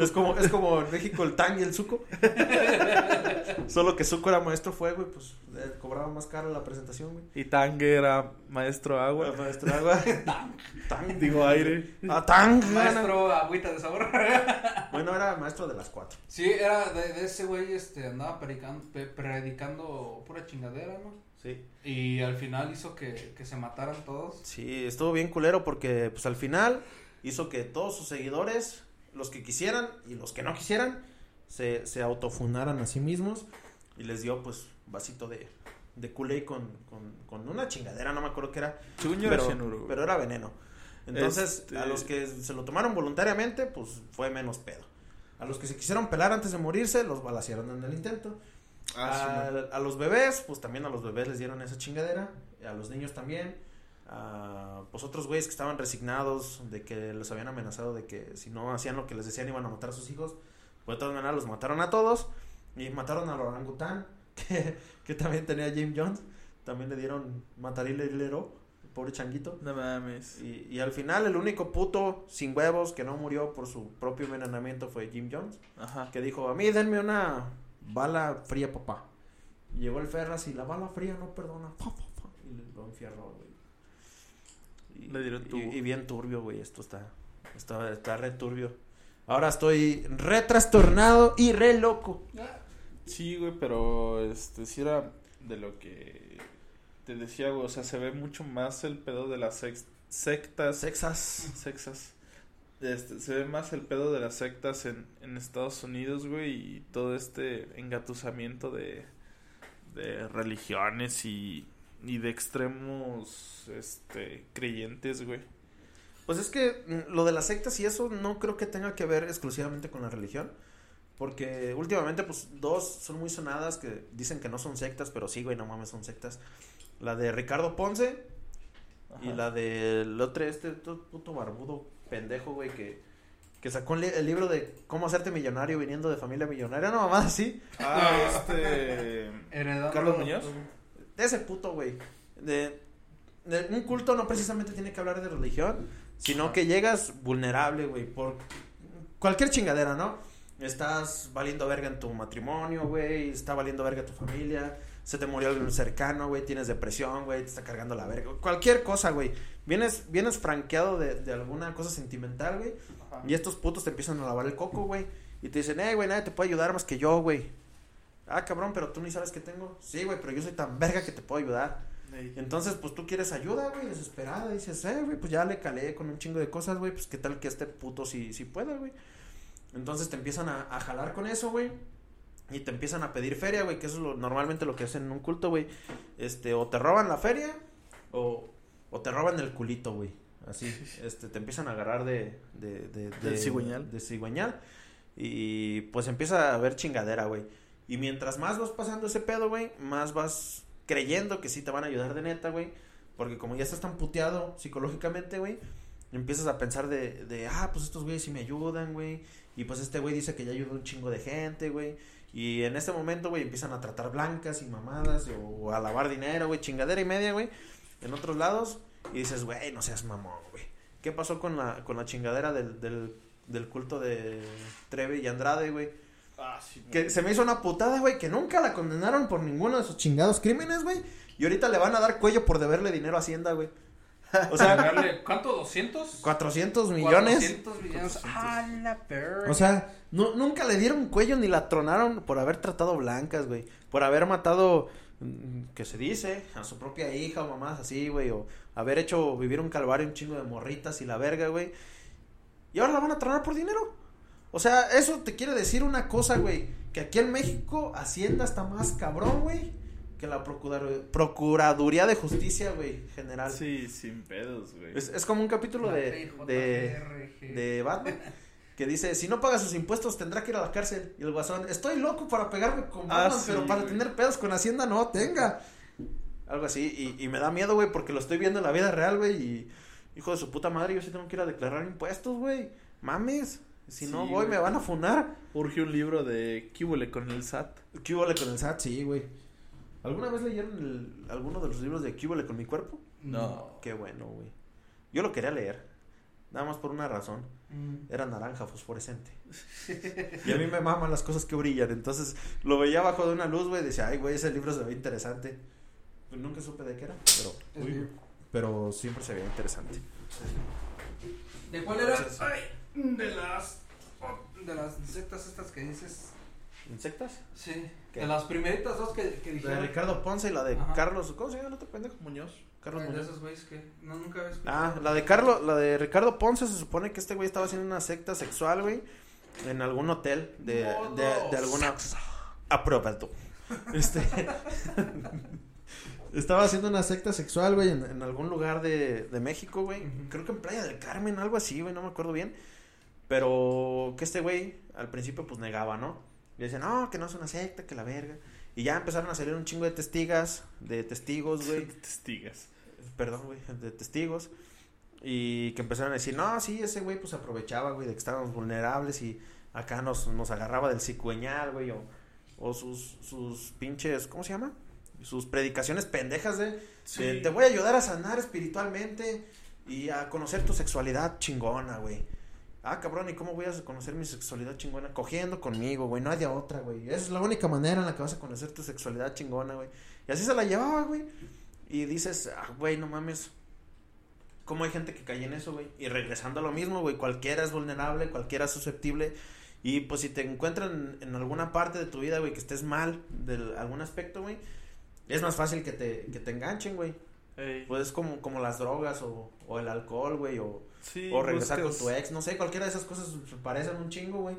Es como, es como en México el Tang y el Zuko. [laughs] Solo que Zuko era maestro fuego y pues eh, cobraba más caro la presentación, güey. Y Tang era maestro agua. Maestro agua. [laughs] [laughs] Tang. Digo aire. Ah, Tang. Maestro agüita de sabor. Bueno, era maestro de las cuatro. sí, era de, de ese güey, este, andaba predicando, pe- predicando pura chingadera, ¿no? Sí. Y al final hizo que, que se mataran todos. Sí, estuvo bien culero porque pues al final hizo que todos sus seguidores, los que quisieran y los que no quisieran, se, se autofunaran a sí mismos y les dio pues vasito de, de Kool-Aid con, con, con una chingadera, no me acuerdo qué era, pero, pero era veneno. Entonces, Este- a los que se lo tomaron voluntariamente, pues fue menos pedo. A los que se quisieron pelar antes de morirse, los balacearon en el intento. Ah, a, a los bebés, pues también a los bebés les dieron esa chingadera. A los niños también. A, pues otros güeyes que estaban resignados de que les habían amenazado de que si no hacían lo que les decían iban a matar a sus hijos. Pues de todas maneras los mataron a todos. Y mataron al orangután, [laughs] que, que también tenía James Jones. También le dieron matarilero, pobre changuito. No mames. Y, y al final el único puto sin huevos que no murió por su propio envenenamiento fue Jim Jones. Ajá. Que dijo, a mí denme una bala fría, papá. Llegó el Ferras y la bala fría no perdona. Fa, fa, fa, y lo enfierró, güey. Y- Le dieron y- tubo. Y, bien turbio, güey. Esto está, está, está re turbio. Ahora estoy re trastornado y re loco. Sí, güey, pero este sí era de lo que te decía, güey, o sea, se ve mucho más el pedo de las sex- sectas, Sexas. sexas. Este, se ve más el pedo de las sectas en, en Estados Unidos, güey, y todo este engatusamiento de, de religiones y, y de extremos este creyentes, güey. Pues es que mm, lo de las sectas y eso no creo que tenga que ver exclusivamente con la religión. Porque últimamente, pues, dos son muy sonadas que dicen que no son sectas, pero sí, güey, no mames, son sectas. La de Ricardo Ponce y la del otro, este to- puto barbudo pendejo, güey, que, que sacó el, li- el libro de cómo hacerte millonario viniendo de familia millonaria. No, mamá, así. Ah, este Heredando- Carlos Muñoz. De ese puto, güey. De, de un culto no precisamente tiene que hablar de religión, sino que llegas vulnerable, güey, por cualquier chingadera, ¿no? Estás valiendo verga en tu matrimonio, güey, está valiendo verga tu familia, se te murió alguien cercano, güey, tienes depresión, güey, te está cargando la verga, cualquier cosa, güey. Vienes, vienes franqueado de, de alguna cosa sentimental, güey, Ajá. y estos putos te empiezan a lavar el coco, güey. Y te dicen, eh, güey, nadie te puede ayudar más que yo, güey. Ah, cabrón, pero tú ni sabes qué tengo. Sí, güey, pero yo soy tan verga que te puedo ayudar. Ey. Entonces, pues tú quieres ayuda, güey, desesperada. Dices, eh, güey, pues ya le calé con un chingo de cosas, güey. Pues qué tal que este puto sí, sí pueda, güey. Entonces te empiezan a, a jalar con eso, güey. Y te empiezan a pedir feria, güey, que eso es lo, normalmente lo que hacen en un culto, güey. Este, o te roban la feria, o, o te roban el culito, güey. Así, [laughs] este, te empiezan a agarrar de... de, de, cigüeñal. De cigüeñal. Y pues empieza a haber chingadera, güey. Y mientras más vas pasando ese pedo, güey, más vas creyendo que sí te van a ayudar de neta, güey. Porque como ya estás tan puteado psicológicamente, güey, empiezas a pensar de, de ah, pues estos güeyes sí me ayudan, güey. Y pues este güey dice que ya ayuda un chingo de gente, güey. Y en este momento, güey, empiezan a tratar blancas y mamadas o a lavar dinero, güey, chingadera y media, güey, en otros lados. Y dices, güey, no seas mamón, güey. ¿Qué pasó con la, con la chingadera del, del, del culto de Treve y Andrade, güey? Ah, sí, Que se me hizo una putada, güey, que nunca la condenaron por ninguno de sus chingados crímenes, güey. Y ahorita le van a dar cuello por deberle dinero a Hacienda, güey. O sea, ¿Cuánto? ¿200? 400 millones. 400 millones. ¡Ah, la perra! O sea, nu- nunca le dieron cuello ni la tronaron por haber tratado blancas, güey. Por haber matado, que se dice, a su propia hija o mamás así, güey. O haber hecho vivir un calvario un chingo de morritas y la verga, güey. Y ahora la van a tronar por dinero. O sea, eso te quiere decir una cosa, güey. Que aquí en México Hacienda está más cabrón, güey. Que la Procuraduría de Justicia, güey, general. Sí, sin pedos, güey. Es, es como un capítulo de, de, de Batman [laughs] que dice, si no paga sus impuestos tendrá que ir a la cárcel. Y el guasón, estoy loco para pegarme con Ah, Batman, sí, pero para güey. tener pedos con Hacienda no tenga. Algo así, y, y me da miedo, güey, porque lo estoy viendo en la vida real, güey, y hijo de su puta madre, yo sí tengo que ir a declarar impuestos, güey. Mames, si no voy güey. me van a funar. Urge un libro de Kíbule con el SAT. ¿Qué con el SAT? Sí, güey. ¿Alguna vez leyeron el- alguno de los libros de ¿Qué con mi cuerpo? No. Qué bueno, güey. Yo lo quería leer, nada más por una razón. Mm. era naranja fosforescente. [laughs] y a mí me maman las cosas que brillan. Entonces lo veía abajo de una luz, güey. y Decía, ay, güey, ese libro se ve interesante. Pues nunca supe de qué era, pero, uy, pero siempre se veía interesante. ¿De cuál era? Entonces- Ay, de las. De las sectas estas que dices. ¿Insectas? Sí. ¿Qué? De las primeritas dos que, que La dijeron. de Ricardo Ponce y la de Ajá. Carlos. ¿Cómo se llama el otro pendejo? Muñoz. Carlos de esos güeyes que. No, nunca había. Ah, la de Carlos, la de Ricardo Ponce se supone que este güey estaba haciendo una secta sexual, güey, en algún hotel de, de, de alguna aprobado. Este [laughs] estaba haciendo una secta sexual, güey, en, en algún lugar de, de México, güey. Creo que en Playa del Carmen, algo así, güey, no me acuerdo bien. Pero que este güey al principio pues negaba, ¿no? Y decía, no, que no es una secta, que la verga. Y ya empezaron a salir un chingo de testigas, de testigos, güey [laughs] Testigas. Perdón, güey, de testigos. Y que empezaron a decir, no, sí, ese güey pues aprovechaba, güey, de que estábamos vulnerables y acá nos, nos agarraba del cigüeñal, güey, o, o sus, sus pinches, ¿cómo se llama? Sus predicaciones pendejas de, Sí. de, te voy a ayudar a sanar espiritualmente y a conocer tu sexualidad chingona, güey. Ah, cabrón, ¿y cómo voy a conocer mi sexualidad chingona? Cogiendo conmigo, güey, no hay de otra, güey. Esa es la única manera en la que vas a conocer tu sexualidad chingona, güey. Y así se la llevaba, güey. Y dices, ah, güey, no mames. ¿Cómo hay gente que cae en eso, güey? Y regresando a lo mismo, güey, cualquiera es vulnerable, cualquiera es susceptible. Y pues si te encuentran en alguna parte de tu vida, güey, que estés mal de algún aspecto, güey, es más fácil que te, que te enganchen, güey. Ey. Pues es como, como las drogas o, o el alcohol, güey, o, Sí, o regresar buscas, con tu ex, no sé, cualquiera de esas cosas parecen un chingo, güey.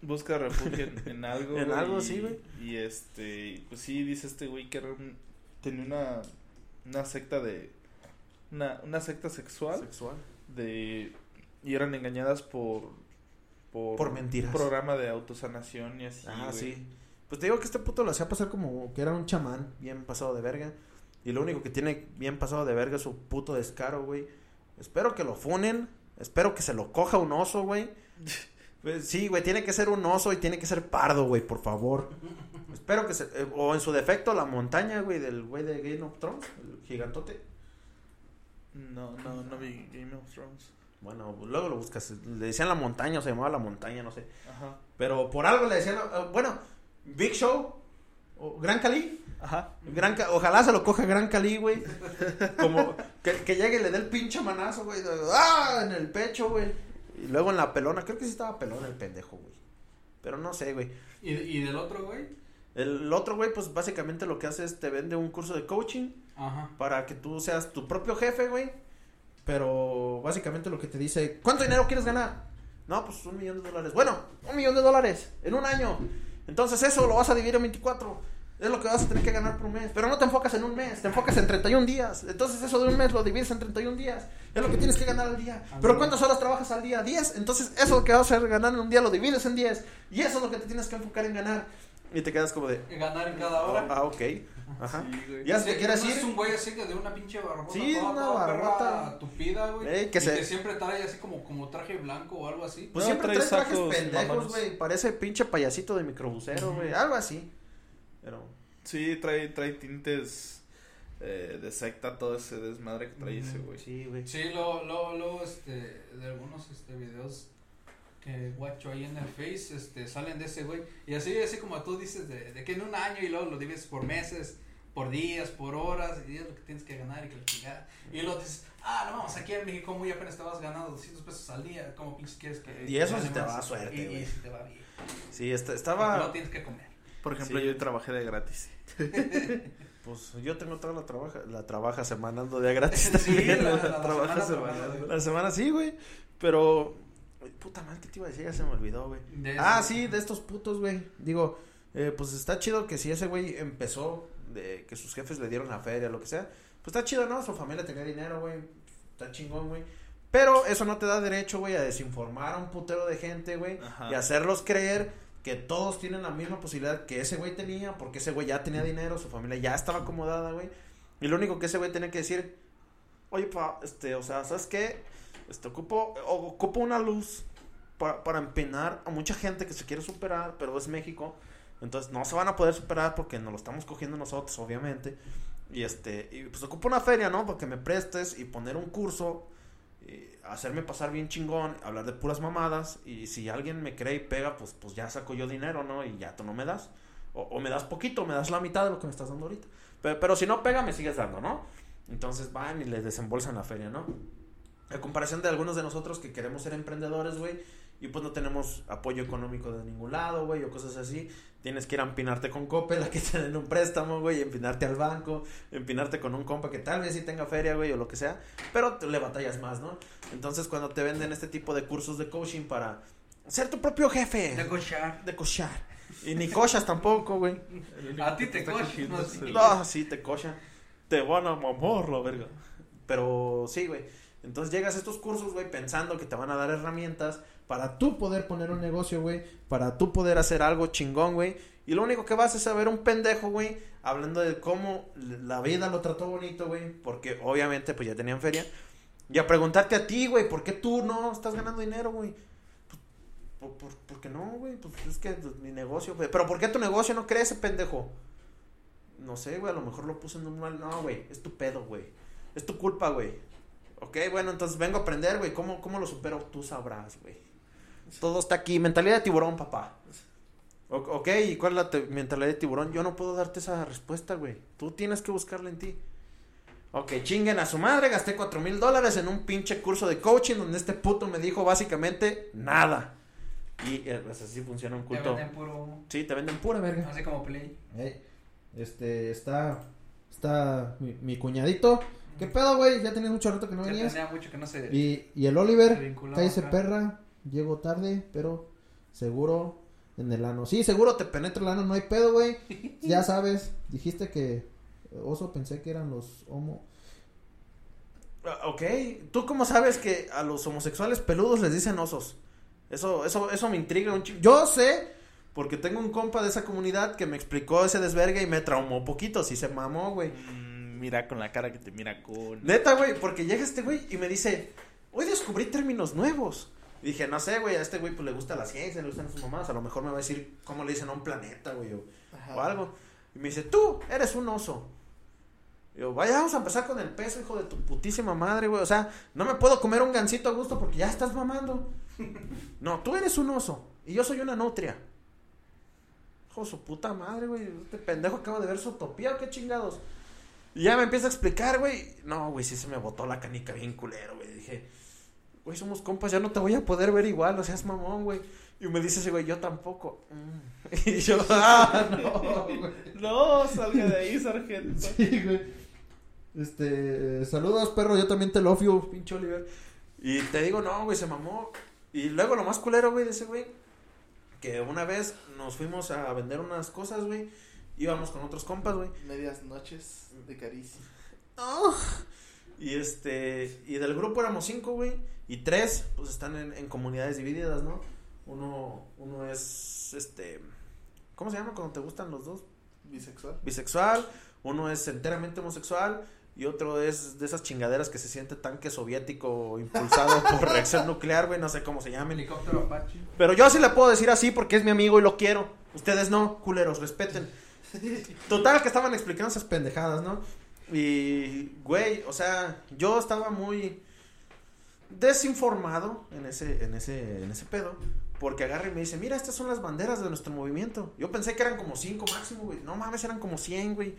Busca refugio en, en algo. [laughs] En algo, sí, güey. Y este, pues sí, dice este güey que era un- tenía una, una secta de, una, una secta sexual Sexual. de, y eran engañadas por, por, Por mentiras. un programa de autosanación y así, ah, güey. sí. Pues te digo que este puto lo hacía pasar como que era un chamán bien pasado de verga. Y lo único que tiene bien pasado de verga es su puto descaro, güey. Espero que lo funen. Espero que se lo coja un oso, güey. [laughs] Pues, sí, güey, tiene que ser un oso y tiene que ser pardo, güey, por favor. [laughs] Espero que se... eh, o en su defecto, la montaña, güey, del güey de Game of Thrones, el gigantote. No, no, no vi Game of Thrones. Bueno, luego lo buscas. Le decían la montaña, o se llamaba la montaña, no sé. Ajá. Pero por algo le decían... eh, bueno, Big Show, o Gran Cali. Ajá. Gran ojalá se lo coja Gran Cali, güey. Como que, que llegue y le dé el pinche manazo, güey. ¡Ah! En el pecho, güey. Y luego en la pelona. Creo que sí estaba pelona el pendejo, güey. Pero no sé, güey. ¿Y, y del otro, güey? El otro, güey, pues básicamente lo que hace es te vende un curso de coaching Ajá. para que tú seas tu propio jefe, güey. Pero básicamente lo que te dice, ¿cuánto dinero quieres ganar? No, pues un millón de dólares. Bueno, un millón de dólares en un año. Entonces eso lo vas a dividir en 24. Es lo que vas a tener que ganar por mes. Pero no te enfocas en un mes, te enfocas en 31 días. Entonces eso de un mes lo divides en 31 días. Es lo que tienes que ganar al día. Pero ¿cuántas horas trabajas al día? 10. Entonces eso que vas a ganar en un día lo divides en 10. Y eso es lo que te tienes que enfocar en ganar. Y te quedas como de... Ganar en cada hora. Ah, ok. Ajá. Sí, güey. Ya Sí, te quieres ¿no ir. Es un güey así que de una pinche barbota. Sí, toda- una toda barbota. Tupida, güey. Ey, que y se- que siempre trae así como, como traje blanco o algo así. Pues No, siempre trae trajes sacos pendejos, güey. Parece pinche payasito de microbusero, güey. Algo así. Pero. Sí, trae, trae tintes eh, de secta, todo ese desmadre que trae ese güey. Sí, güey. Sí, luego, luego, luego, este, de algunos, este, videos que guacho ahí en el Face, este, salen de ese güey. Y así, así como tú dices, de, de que en un año y luego lo divides por meses. por días, por horas, y es lo que tienes que ganar y que la. Y luego dices, ah, no vamos, aquí en México muy apenas te vas ganando 200 pesos al día, ¿cómo pinches quieres que.? Y eso sí gane te va a suerte, Y, güey. y si te va bien. Sí, esta- luego estaba. tienes que comer. Por ejemplo, Sí. yo trabajé de gratis. [laughs] Pues yo tengo toda la trabaja, la trabaja semanando de gratis [laughs] Sí, también. la- la, la- la trabaja semana semanando. La semana sí, güey. Pero. Puta madre, ¿qué te iba a decir? Ya se me olvidó, güey. Ah, sí, de estos putos, güey. Digo, eh, pues está chido que si ese güey empezó, de que sus jefes le dieron la feria, lo que sea, pues está chido, ¿no? Su familia tenía dinero, güey. Está chingón, güey. Pero eso no te da derecho, güey, a desinformar a un putero de gente, güey. Y hacerlos creer que todos tienen la misma posibilidad que ese güey tenía, porque ese güey ya tenía dinero, su familia ya estaba acomodada, güey. Y lo único que ese güey tenía que decir, oye, pa, este, o sea, ¿sabes qué? Este, ocupo, ocupo una luz para, para empenar a mucha gente que se quiere superar, pero es México. Entonces no se van a poder superar porque nos lo estamos cogiendo nosotros, obviamente. Y este, y pues ocupo una feria, ¿no? Para que me prestes y poner un curso, hacerme pasar bien chingón, hablar de puras mamadas. Y si alguien me cree y pega, pues, pues ya saco yo dinero, ¿no? Y ya tú no me das. O, o me das poquito, me das la mitad de lo que me estás dando ahorita. Pero, pero si no pega, me sigues dando, ¿no? Entonces van y les desembolsan la feria, ¿no? A comparación de algunos de nosotros que queremos ser emprendedores, güey, y pues no tenemos apoyo económico de ningún lado, güey, o cosas así. Tienes que ir a empinarte con Coppel a que te den un préstamo, güey, empinarte al banco, empinarte con un compa que tal vez sí tenga feria, güey, o lo que sea, pero te- le batallas más, ¿no? Entonces, cuando te venden este tipo de cursos de coaching para ser tu propio jefe, De cochar. de cochar, y ni cochas tampoco, güey. A ti te cogiendo no, sí. el- No, sí, te cochan. Te van a mamar la verga. Pero sí, güey. Entonces llegas a estos cursos, güey, pensando que te van a dar herramientas para tú poder poner un negocio, güey. Para tú poder hacer algo chingón, güey. Y lo único que vas es a ver un pendejo, güey, hablando de cómo la vida lo trató bonito, güey. Porque obviamente, pues ya tenían feria. Y a preguntarte a ti, güey, ¿por qué tú no estás ganando dinero, güey? Pues, ¿Por, por, por qué no, güey? Pues es que mi negocio, güey. Pero ¿por qué tu negocio no crece, pendejo? No sé, güey, a lo mejor lo puse en un mal. No, güey, es tu pedo, güey. Es tu culpa, güey. Ok, bueno, entonces vengo a aprender, güey. ¿Cómo, ¿Cómo lo supero? Tú sabrás, güey. Todo está aquí. Mentalidad de tiburón, papá. O- ok, ¿y cuál es la te- mentalidad de tiburón? Yo no puedo darte esa respuesta, güey. Tú tienes que buscarla en ti. Ok, chinguen a su madre. Gasté cuatro mil dólares en un pinche curso de coaching donde este puto me dijo básicamente nada. Y eh, pues así funciona un Te culto. venden puro. Sí, te venden pura verga. Así como Play. Ey, este, está, está mi, mi cuñadito. ¿Qué pedo, güey? Ya tenías mucho rato que no Ya venías. tenía mucho que no se. Y, y el Oliver, cállese perra, llego tarde, pero seguro en el ano. Sí, seguro te penetra el ano, no hay pedo, güey. [laughs] Ya sabes, dijiste que oso, pensé que eran los homo. Ah, Ok, ¿tú cómo sabes que a los homosexuales peludos les dicen osos? Eso, eso, eso me intriga un chingo. Yo sé, porque tengo un compa de esa comunidad que me explicó ese desvergue y me traumó poquito, sí se mamó, güey. Mm, mira con la cara que te mira con. Neta, güey, porque llega este güey y me dice, hoy descubrí términos nuevos. Y dije, no sé, güey, a este güey pues le gusta la ciencia, le gustan sus mamás, a lo mejor me va a decir cómo le dicen a un planeta, güey, o, algo. Y me dice, tú eres un oso. Y yo, vaya, vamos a empezar con el peso, hijo de tu putísima madre, güey. O sea, no me puedo comer un gancito a gusto porque ya estás mamando. [laughs] No, tú eres un oso y yo soy una nutria. Hijo de su puta madre, güey. Este pendejo acaba de ver su utopía o qué chingados. Y ya me empieza a explicar, güey. No, güey, sí se me botó la canica bien culero, güey. Dije, güey, somos compas, ya no te voy a poder ver igual, o seas mamón, güey. Y me dice ese güey, yo tampoco. Mm. [laughs] Y yo, ah, no, [laughs] güey. No, salga de ahí, sargento. [laughs] Sí, güey. Este, saludos, perro, yo también te love you, pinche Oliver. Y te digo, no, güey, se mamó. Y luego lo más culero, güey, de ese güey, que una vez nos fuimos a vender unas cosas, güey. Íbamos con otros compas, güey. Medias noches de caricia. Ah. Y este, y del grupo éramos cinco, güey. Y tres, pues están en, en comunidades divididas, ¿no? Uno, uno es, este, ¿cómo se llama cuando te gustan los dos? Bisexual. bisexual, uno es enteramente homosexual y otro es de esas chingaderas que se siente tanque soviético impulsado [laughs] por reacción nuclear, güey, no sé cómo se llamen. Helicóptero Apache. Pero yo sí le puedo decir así porque es mi amigo y lo quiero. Ustedes no, culeros, respeten. Total que estaban explicando esas pendejadas, ¿no? Y, güey, o sea, yo estaba muy desinformado en ese, en ese, en ese pedo. Porque agarra y me dice, mira, estas son las banderas de nuestro movimiento. Yo pensé que eran como cinco máximo, güey. No mames, eran como 100, güey.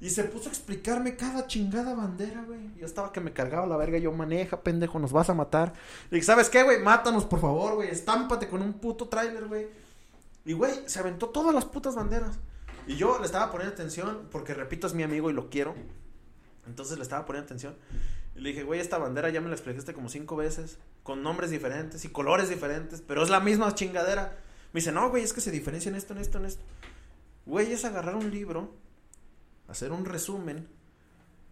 Y se puso a explicarme cada chingada bandera, güey. Yo estaba que me cargaba la verga. Yo maneja, pendejo, nos vas a matar. Dije, ¿sabes qué, güey? Mátanos, por favor, güey. Estámpate con un puto tráiler, güey. Y, güey, se aventó todas las putas banderas. Y yo le estaba poniendo atención, porque repito, es mi amigo y lo quiero. Entonces le estaba poniendo atención. Y le dije, güey, esta bandera ya me la explicaste como cinco veces, con nombres diferentes y colores diferentes, pero es la misma chingadera. Me dice, no, güey, es que se diferencia en esto, en esto, en esto. Güey, es agarrar un libro, hacer un resumen,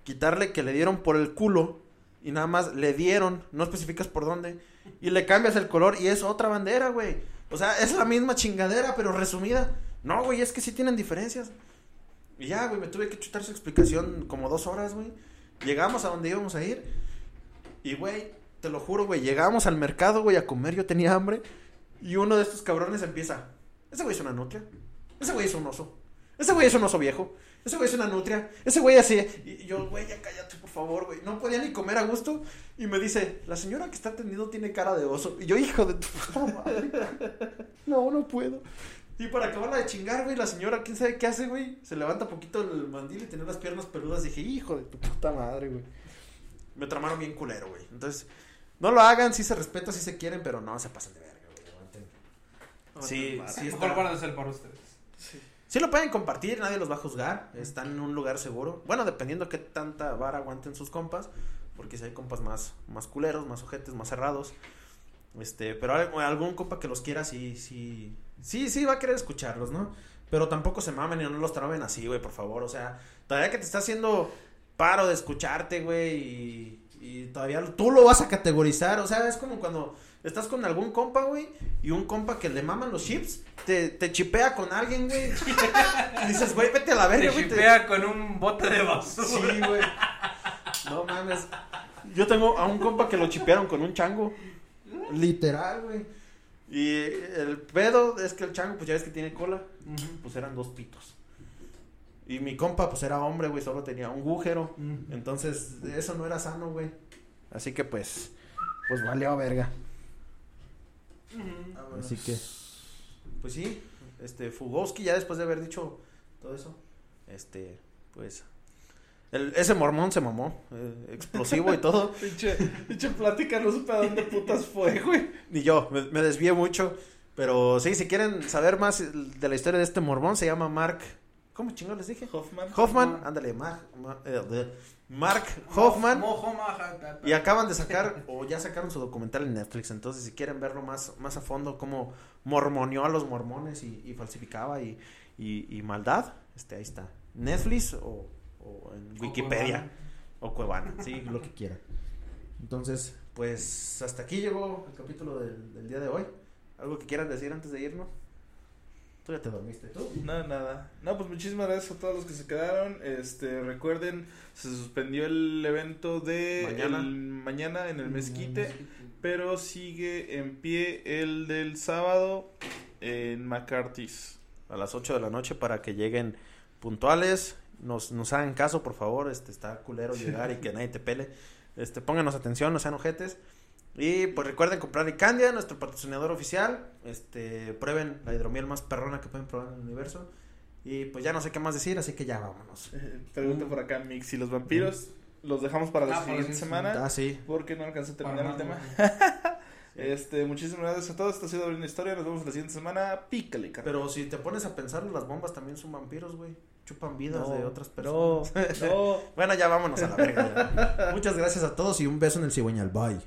quitarle que le dieron por el culo y nada más le dieron, no especificas por dónde, y le cambias el color y es otra bandera, güey. O sea, es la misma chingadera, pero resumida. No, güey, es que sí tienen diferencias. Y ya, güey, me tuve que chutar su explicación como dos horas, güey. Llegamos a donde íbamos a ir. Y, güey, te lo juro, güey, llegamos al mercado, güey, a comer. Yo tenía hambre. Y uno de estos cabrones empieza. Ese güey es una nutria. Ese güey es un oso. Ese güey es un oso viejo. Ese güey es una nutria. Ese güey así. Y yo, güey, ya cállate, por favor, güey. No podía ni comer a gusto. Y me dice, la señora que está atendiendo tiene cara de oso. Y yo, hijo de tu madre. [laughs] No, no puedo. Y para acabarla de chingar, güey, la señora, quién sabe qué hace, güey. Se levanta poquito el mandil y tiene las piernas peludas. dije, hijo de tu puta madre, güey. Me tramaron bien culero, güey. Entonces, no lo hagan, sí se respeta, sí se quieren, pero no se pasen de verga, güey. Aguanten. Sí, sí, Mejor está- guárdenselo para ustedes. Sí. Sí lo pueden compartir, nadie los va a juzgar. Están en un lugar seguro. Bueno, dependiendo qué tanta vara aguanten sus compas. Porque si hay compas más, más culeros, más ojetes, más cerrados. Este, pero al- algún compa que los quiera, sí, sí. Sí, sí va a querer escucharlos, ¿no? Pero tampoco se mamen y no los traben así, güey, por favor. O sea, todavía que te está haciendo paro de escucharte, güey, y, y todavía tú lo vas a categorizar. O sea, es como cuando estás con algún compa, güey, y un compa que le maman los chips, te, te chipea con alguien, güey. Y [laughs] dices, güey, vete a la verga, güey. te- chipea con un bote de basura. Sí, güey. No mames. Yo tengo a un compa que lo chipearon con un chango. Literal, güey. Y el pedo es que el chango, pues ya ves que tiene cola. Pues eran dos pitos. Y mi compa, pues era hombre, güey, solo tenía un agujero. Entonces, eso no era sano, güey. Así que, pues, pues valió a verga. Así que, pues sí, este, Fugowski ya después de haber dicho todo eso, este, pues, el, ese mormón se mamó, eh, explosivo y todo. [laughs] Pinche, pinche plática, no supe a dónde putas fue, güey. Ni yo, me, me desvié mucho. Pero sí, si quieren saber más de la historia de este mormón, se llama Mark. ¿Cómo chingón les dije? Hoffman. Hoffman, ándale, Mark, Ma- eh, Mark Hoffman. Y acaban de sacar, [laughs] o ya sacaron su documental en Netflix. Entonces, si quieren verlo más, más a fondo, cómo mormoneó a los mormones y, y falsificaba y, y, y maldad, este, ahí está. Netflix o, o en Wikipedia. O Cuevana, sí, [laughs] lo que quieran. Entonces, pues hasta aquí llegó el capítulo del, del día de hoy. ¿Algo que quieran decir antes de irnos? Tú ya te dormiste, ¿tú? No, nada. No, pues muchísimas gracias a todos los que se quedaron. Este, recuerden, se suspendió el evento de Mañana. el- mañana en el mezquite, pero sigue en pie el del sábado en McCarthy's. A las 8 de la noche para que lleguen puntuales. Nos, nos hagan caso, por favor. Este, está culero llegar y que nadie te pele. Este, pónganos atención, no sean ojetes. Y pues recuerden comprar Icandia, nuestro patrocinador oficial. Este, prueben la hidromiel más perrona que pueden probar en el universo. Y pues ya no sé qué más decir, así que ya vámonos. Eh, Pregunta por acá, Mix. ¿Y los vampiros los dejamos para la Ah, siguiente semana? Ah, sí. Porque no alcancé a terminar el tema. [laughs] Este, muchísimas gracias a todos. Esto ha sido Abriendo Historia. Nos vemos la siguiente semana. Pícale, carnal. Pero si te pones a pensar, las bombas también son vampiros, güey. Chupan vidas No, de otras personas. no. [laughs] Bueno, ya vámonos a la verga. Muchas gracias a todos y un beso en el cigüeñal. Bye.